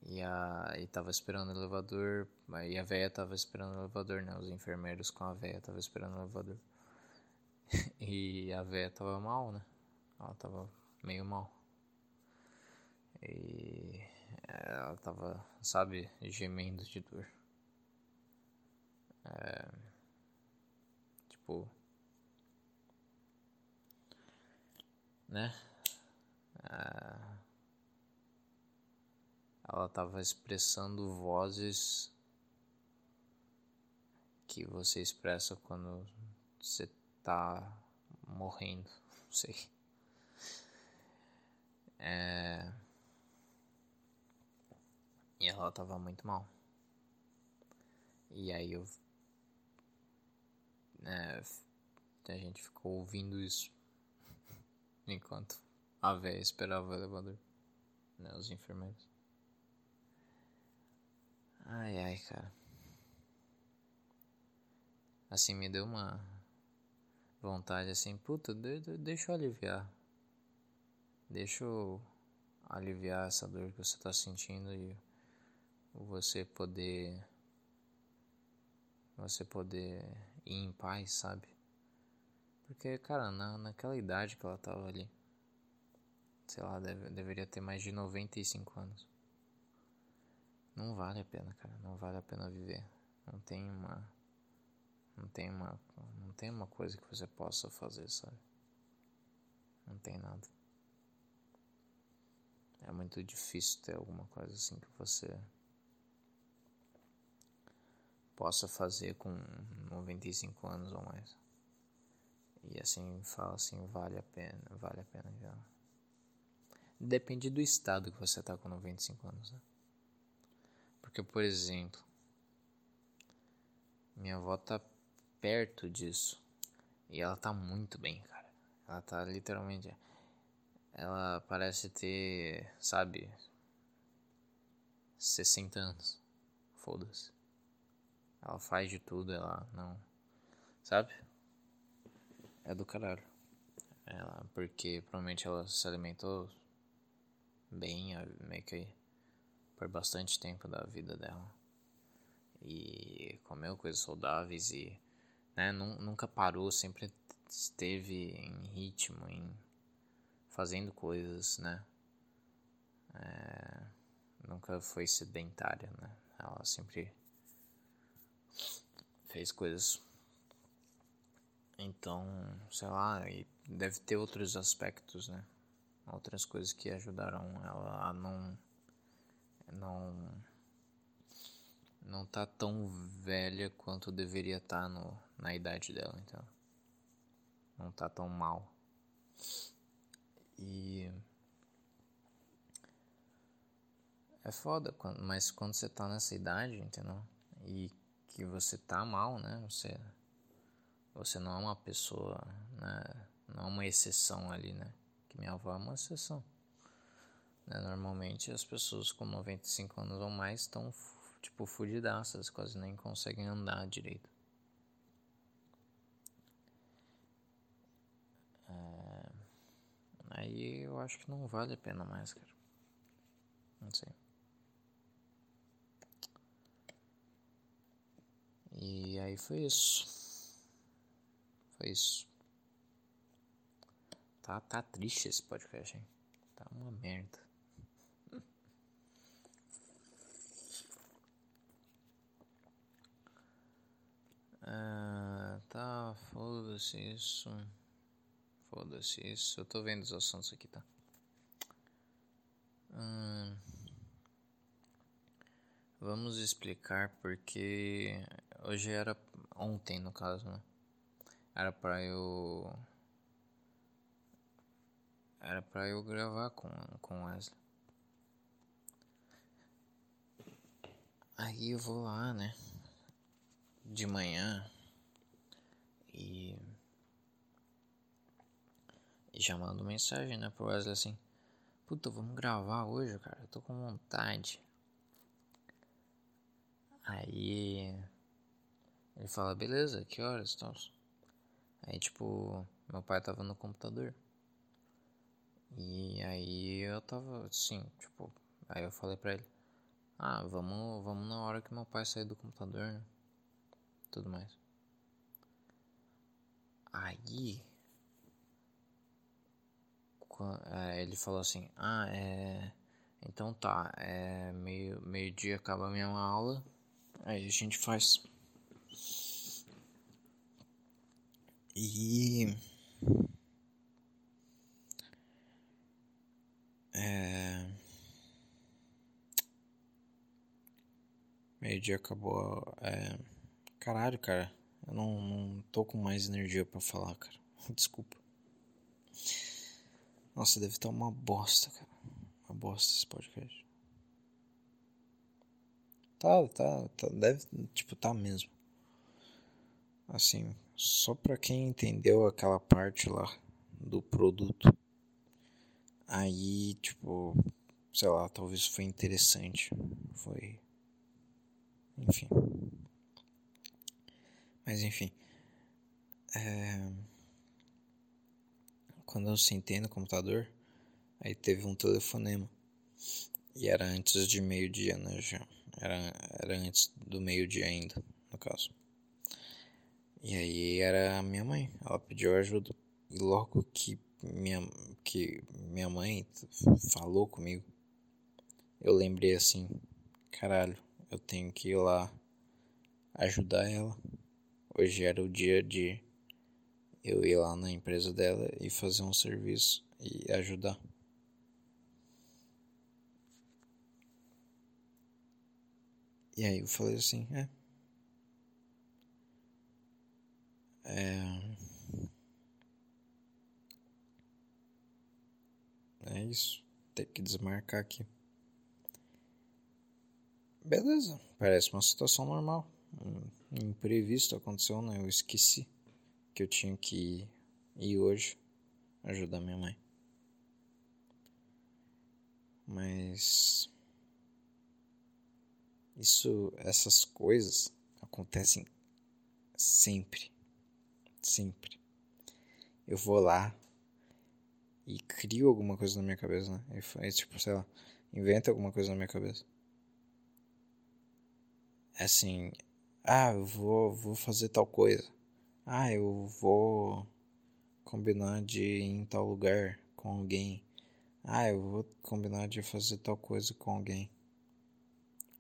E, a, e tava esperando o elevador. E a véia tava esperando o elevador, né? Os enfermeiros com a véia tava esperando o elevador. e a véia tava mal, né? Ela tava meio mal. E ela tava, sabe, gemendo de dor. É, tipo. Né? É, ela estava expressando vozes que você expressa quando você tá morrendo, não sei. É... E ela tava muito mal. E aí eu é, a gente ficou ouvindo isso enquanto a véia esperava o elevador, né, os enfermeiros. Ai ai, cara. Assim me deu uma vontade assim, puta, de, de, deixa eu aliviar. Deixa eu aliviar essa dor que você tá sentindo e você poder você poder ir em paz, sabe? Porque, cara, na, naquela idade que ela tava ali, sei lá, deve, deveria ter mais de 95 anos. Não vale a pena, cara, não vale a pena viver. Não tem uma não tem uma não tem uma coisa que você possa fazer, sabe? Não tem nada. É muito difícil ter alguma coisa assim que você possa fazer com 95 anos ou mais. E assim, fala assim, vale a pena, vale a pena já. Depende do estado que você tá com 95 anos, né? Porque, por exemplo, minha avó tá perto disso. E ela tá muito bem, cara. Ela tá literalmente. Ela parece ter, sabe, 60 anos. Foda-se. Ela faz de tudo, ela não. Sabe? É do caralho. Ela, porque provavelmente ela se alimentou bem, meio que por bastante tempo da vida dela. E comeu coisas saudáveis e né, nunca parou, sempre esteve em ritmo, em fazendo coisas, né? É, nunca foi sedentária, né? Ela sempre fez coisas. Então, sei lá, e deve ter outros aspectos, né? Outras coisas que ajudaram ela a não não não tá tão velha quanto deveria estar tá no, na idade dela, então não tá tão mal. E é foda, mas quando você tá nessa idade, entendeu? E que você tá mal, né? Você você não é uma pessoa, né? Não é uma exceção ali, né? Que minha avó é uma exceção. Né? Normalmente as pessoas com 95 anos ou mais estão tipo fudidaças, quase nem conseguem andar direito. É... Aí eu acho que não vale a pena mais, cara. Não sei. E aí foi isso. Foi isso. Tá, tá triste esse podcast, hein? Tá uma merda. Ah, tá, foda-se isso. Foda-se isso. Eu tô vendo os assuntos aqui, tá? Hum, vamos explicar porque hoje era ontem no caso, né? Era pra eu era pra eu gravar com com Wesley. Aí eu vou lá, né? de manhã e, e já mando mensagem, né, pro Wesley assim: Puta, vamos gravar hoje, cara, eu tô com vontade. Aí ele fala: Beleza, que horas estão? Aí, tipo, meu pai tava no computador. E aí eu tava assim, tipo, aí eu falei pra ele: Ah, vamos, vamos na hora que meu pai sair do computador, né? tudo mais. Aí é, ele falou assim, ah, é. Então tá, é meio, meio dia acaba a minha aula, aí a gente faz. E é, meio dia acabou. É, Caralho, cara. Eu não, não tô com mais energia para falar, cara. Desculpa. Nossa, deve estar uma bosta, cara. Uma bosta esse podcast. Tá, tá, tá. Deve, tipo, tá mesmo. Assim, só pra quem entendeu aquela parte lá do produto. Aí, tipo, sei lá, talvez foi interessante. Foi. Enfim. Mas enfim. É... Quando eu sentei no computador, aí teve um telefonema. E era antes de meio-dia, né? Já. Era, era antes do meio-dia ainda, no caso. E aí era minha mãe. Ela pediu ajuda. E logo que minha, que minha mãe falou comigo, eu lembrei assim: caralho, eu tenho que ir lá ajudar ela. Hoje era o dia de eu ir lá na empresa dela e fazer um serviço e ajudar. E aí eu falei assim, é. É. É isso. Tem que desmarcar aqui. Beleza, parece uma situação normal um imprevisto aconteceu, né? Eu esqueci que eu tinha que ir hoje ajudar minha mãe. Mas isso, essas coisas acontecem sempre, sempre. Eu vou lá e crio alguma coisa na minha cabeça, né? E tipo, sei lá, inventa alguma coisa na minha cabeça. Assim, ah, eu vou, vou fazer tal coisa. Ah, eu vou combinar de ir em tal lugar com alguém. Ah, eu vou combinar de fazer tal coisa com alguém.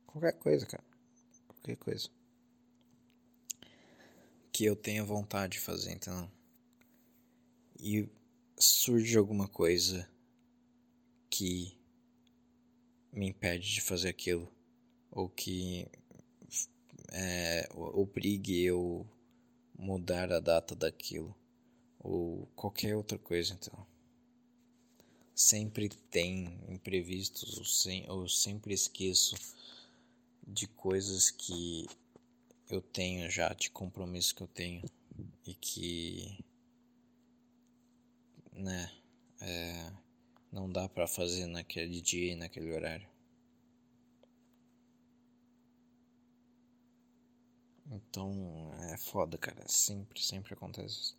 Qualquer coisa, cara. Qualquer coisa. Que eu tenha vontade de fazer, então. E surge alguma coisa que me impede de fazer aquilo. Ou que é, obrigue eu mudar a data daquilo. Ou qualquer outra coisa, então sempre tem imprevistos, ou, sem, ou sempre esqueço de coisas que eu tenho já, de compromissos que eu tenho e que, né, é, não dá para fazer naquele dia e naquele horário. Então é foda, cara. Sempre, sempre acontece.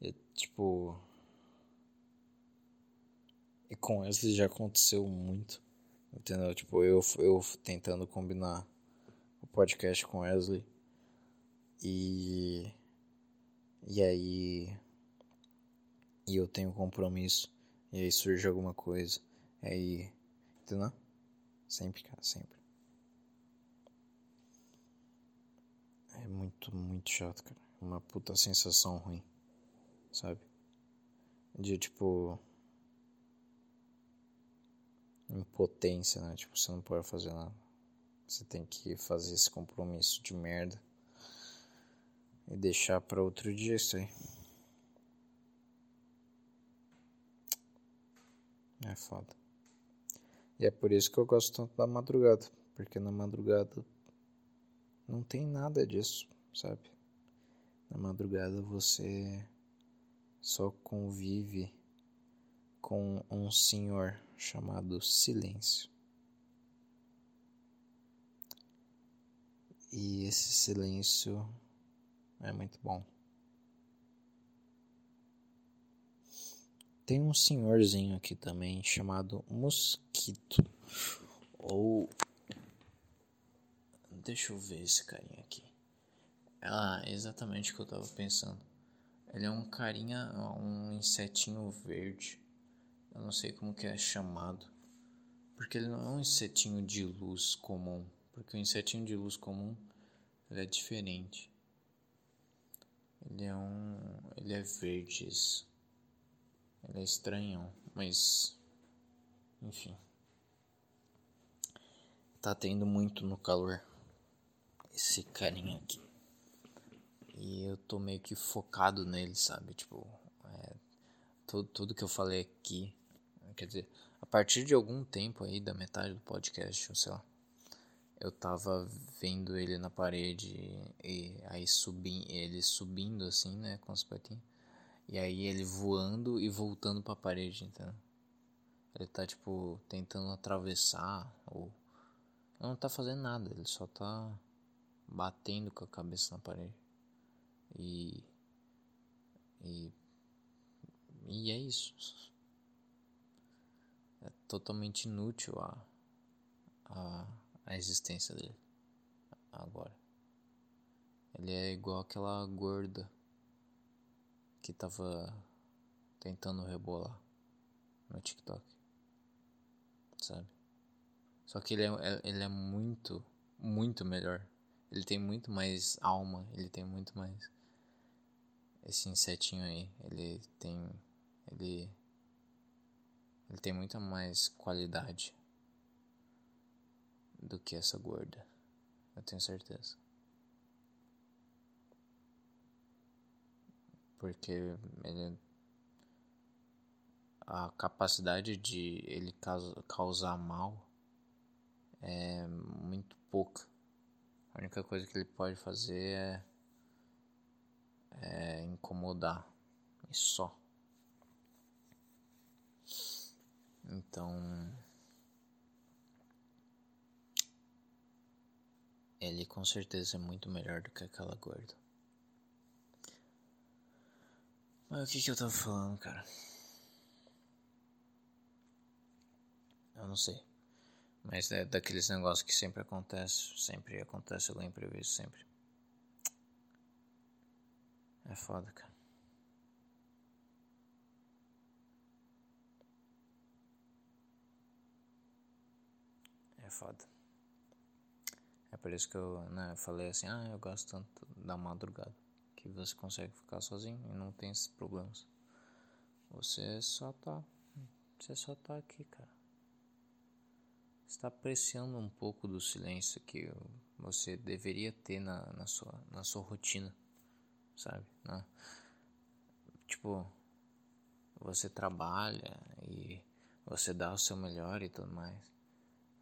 E, tipo, e com Wesley já aconteceu muito. Entendeu? Tipo, eu, eu tentando combinar o podcast com Wesley. E. E aí. E eu tenho compromisso. E aí surge alguma coisa. E aí. Entendeu? Sempre, cara, sempre. É muito, muito chato, cara. Uma puta sensação ruim. Sabe? De tipo impotência, né? Tipo, você não pode fazer nada. Você tem que fazer esse compromisso de merda e deixar para outro dia isso aí. É foda. E é por isso que eu gosto tanto da madrugada, porque na madrugada não tem nada disso, sabe? Na madrugada você só convive com um senhor chamado silêncio. E esse silêncio é muito bom. Tem um senhorzinho aqui também chamado Mosquito. Ou. Deixa eu ver esse carinha aqui. Ah, exatamente o que eu tava pensando. Ele é um carinha, um insetinho verde. Eu não sei como que é chamado. Porque ele não é um insetinho de luz comum. Porque o insetinho de luz comum ele é diferente. Ele é um. Ele é verde. Ele é estranhão. Mas. Enfim. Tá tendo muito no calor. Esse carinha aqui. E eu tô meio que focado nele, sabe? Tipo, é, tudo, tudo que eu falei aqui Quer dizer, a partir de algum tempo aí, da metade do podcast, ou sei lá, eu tava vendo ele na parede e aí subi, ele subindo assim, né, com as patinhas. E aí ele voando e voltando pra parede, então. Ele tá tipo tentando atravessar ou não tá fazendo nada, ele só tá batendo com a cabeça na parede. E e e é isso é totalmente inútil a, a, a existência dele agora. Ele é igual aquela gorda que tava tentando rebolar no TikTok, sabe? Só que ele é, é, ele é muito, muito melhor. Ele tem muito mais alma, ele tem muito mais. Esse insetinho aí, ele tem. Ele ele tem muita mais qualidade do que essa gorda. Eu tenho certeza. Porque ele a capacidade de ele causar mal é muito pouca. A única coisa que ele pode fazer é, é incomodar e só. Então. Ele com certeza é muito melhor do que aquela gorda. Mas o que, que eu tava falando, cara? Eu não sei. Mas é daqueles negócios que sempre acontece, sempre acontece algum imprevisto, sempre. É foda, cara. É foda. Por isso que eu né, falei assim, ah, eu gosto tanto da madrugada. Que você consegue ficar sozinho e não tem esses problemas. Você só tá. Você só tá aqui, cara. Você tá apreciando um pouco do silêncio que você deveria ter na, na, sua, na sua rotina, sabe? Na, tipo, você trabalha e você dá o seu melhor e tudo mais.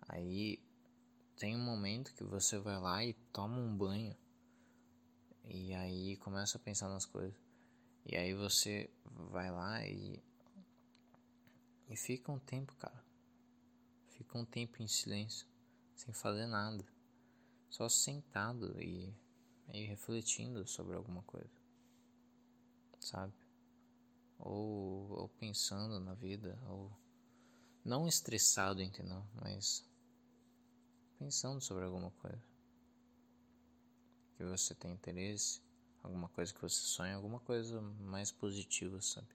Aí tem um momento que você vai lá e toma um banho. E aí começa a pensar nas coisas. E aí você vai lá e. E fica um tempo, cara. Fica um tempo em silêncio, sem fazer nada. Só sentado e, e refletindo sobre alguma coisa. Sabe? Ou, ou pensando na vida, ou. Não estressado, entendeu? Mas pensando sobre alguma coisa que você tem interesse, alguma coisa que você sonha, alguma coisa mais positiva, sabe?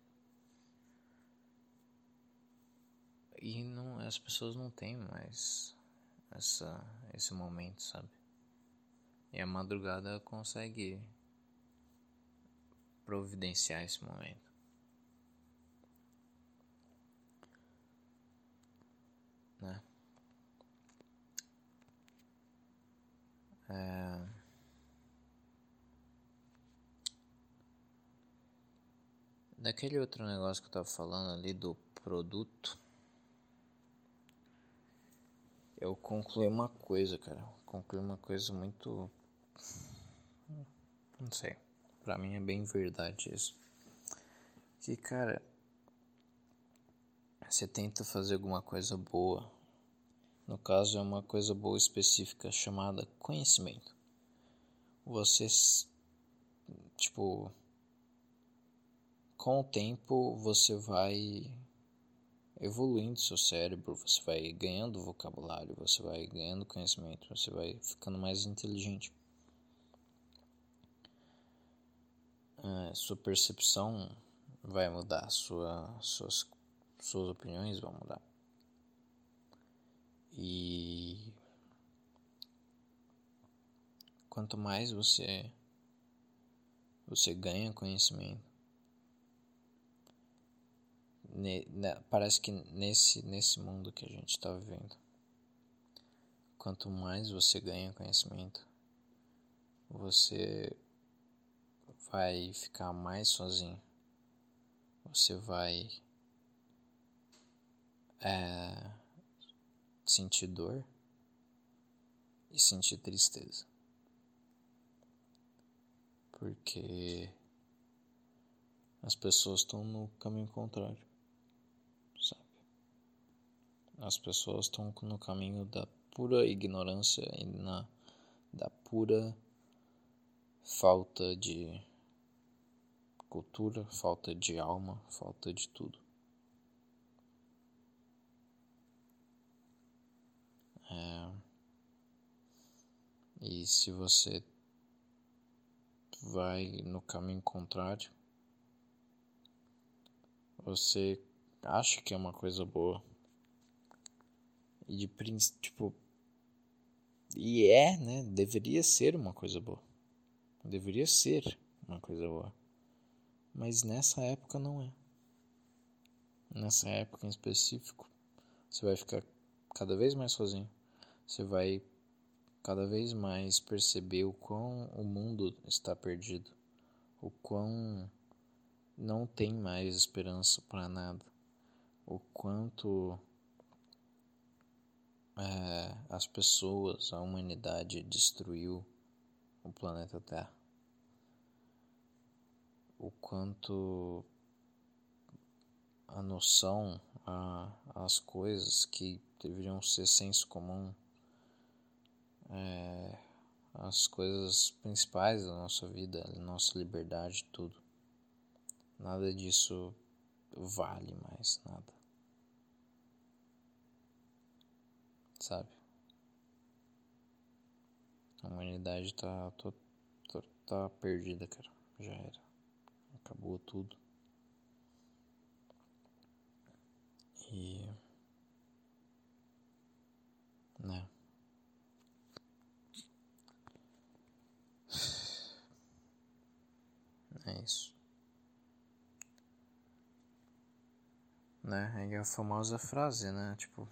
E não, as pessoas não têm mais essa, esse momento, sabe? E a madrugada consegue providenciar esse momento. Né? É... Daquele outro negócio que eu tava falando ali do produto, eu concluí uma coisa, cara. Concluí uma coisa muito. Não sei. Pra mim é bem verdade isso. Que, cara. Você tenta fazer alguma coisa boa no caso, é uma coisa boa específica chamada conhecimento. Você, tipo, com o tempo você vai evoluindo seu cérebro, você vai ganhando vocabulário, você vai ganhando conhecimento, você vai ficando mais inteligente. É, sua percepção vai mudar, sua, suas, suas opiniões vão mudar. E quanto mais você você ganha conhecimento, ne, ne, parece que nesse nesse mundo que a gente está vivendo, quanto mais você ganha conhecimento, você vai ficar mais sozinho. Você vai é, sentir dor e sentir tristeza. Porque as pessoas estão no caminho contrário, sabe? As pessoas estão no caminho da pura ignorância e na da pura falta de cultura, falta de alma, falta de tudo. É, e se você vai no caminho contrário, você acha que é uma coisa boa. E de princípio, tipo, e é, né? Deveria ser uma coisa boa. Deveria ser uma coisa boa. Mas nessa época não é. Nessa época em específico, você vai ficar cada vez mais sozinho você vai cada vez mais perceber o quão o mundo está perdido, o quão não tem mais esperança para nada, o quanto é, as pessoas, a humanidade destruiu o planeta Terra, o quanto a noção, a, as coisas que deveriam ser senso comum é, as coisas principais da nossa vida, nossa liberdade, tudo. Nada disso vale mais nada. sabe? A humanidade tá, tá, tá, tá perdida, cara. Já era. Acabou tudo. E. Né? É isso. Né? É a famosa frase, né? Tipo,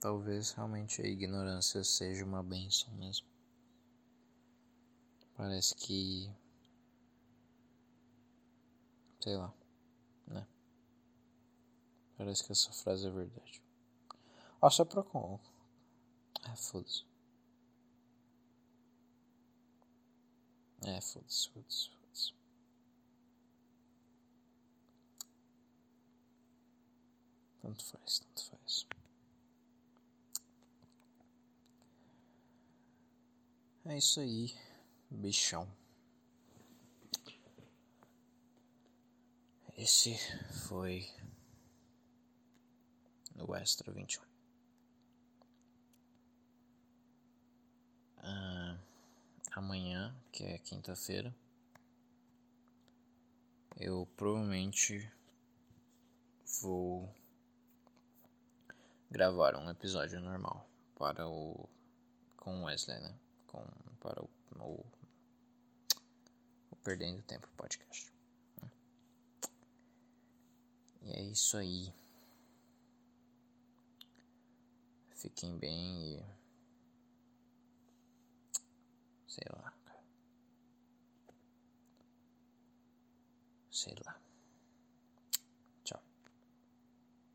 talvez realmente a ignorância seja uma benção mesmo. Parece que. Sei lá, né? Parece que essa frase é verdade. Ó, só pra. É, foda-se. É, foda-se, foda-se, foda-se. Tanto faz, tanto faz. É isso aí, bichão. Esse foi o Extra 21. Ah, amanhã, que é quinta-feira, eu provavelmente vou gravar um episódio normal para o com Wesley, né? Com para o, o, o Perdendo Tempo podcast. E é isso aí. Fiquem bem e sei lá. Sei lá.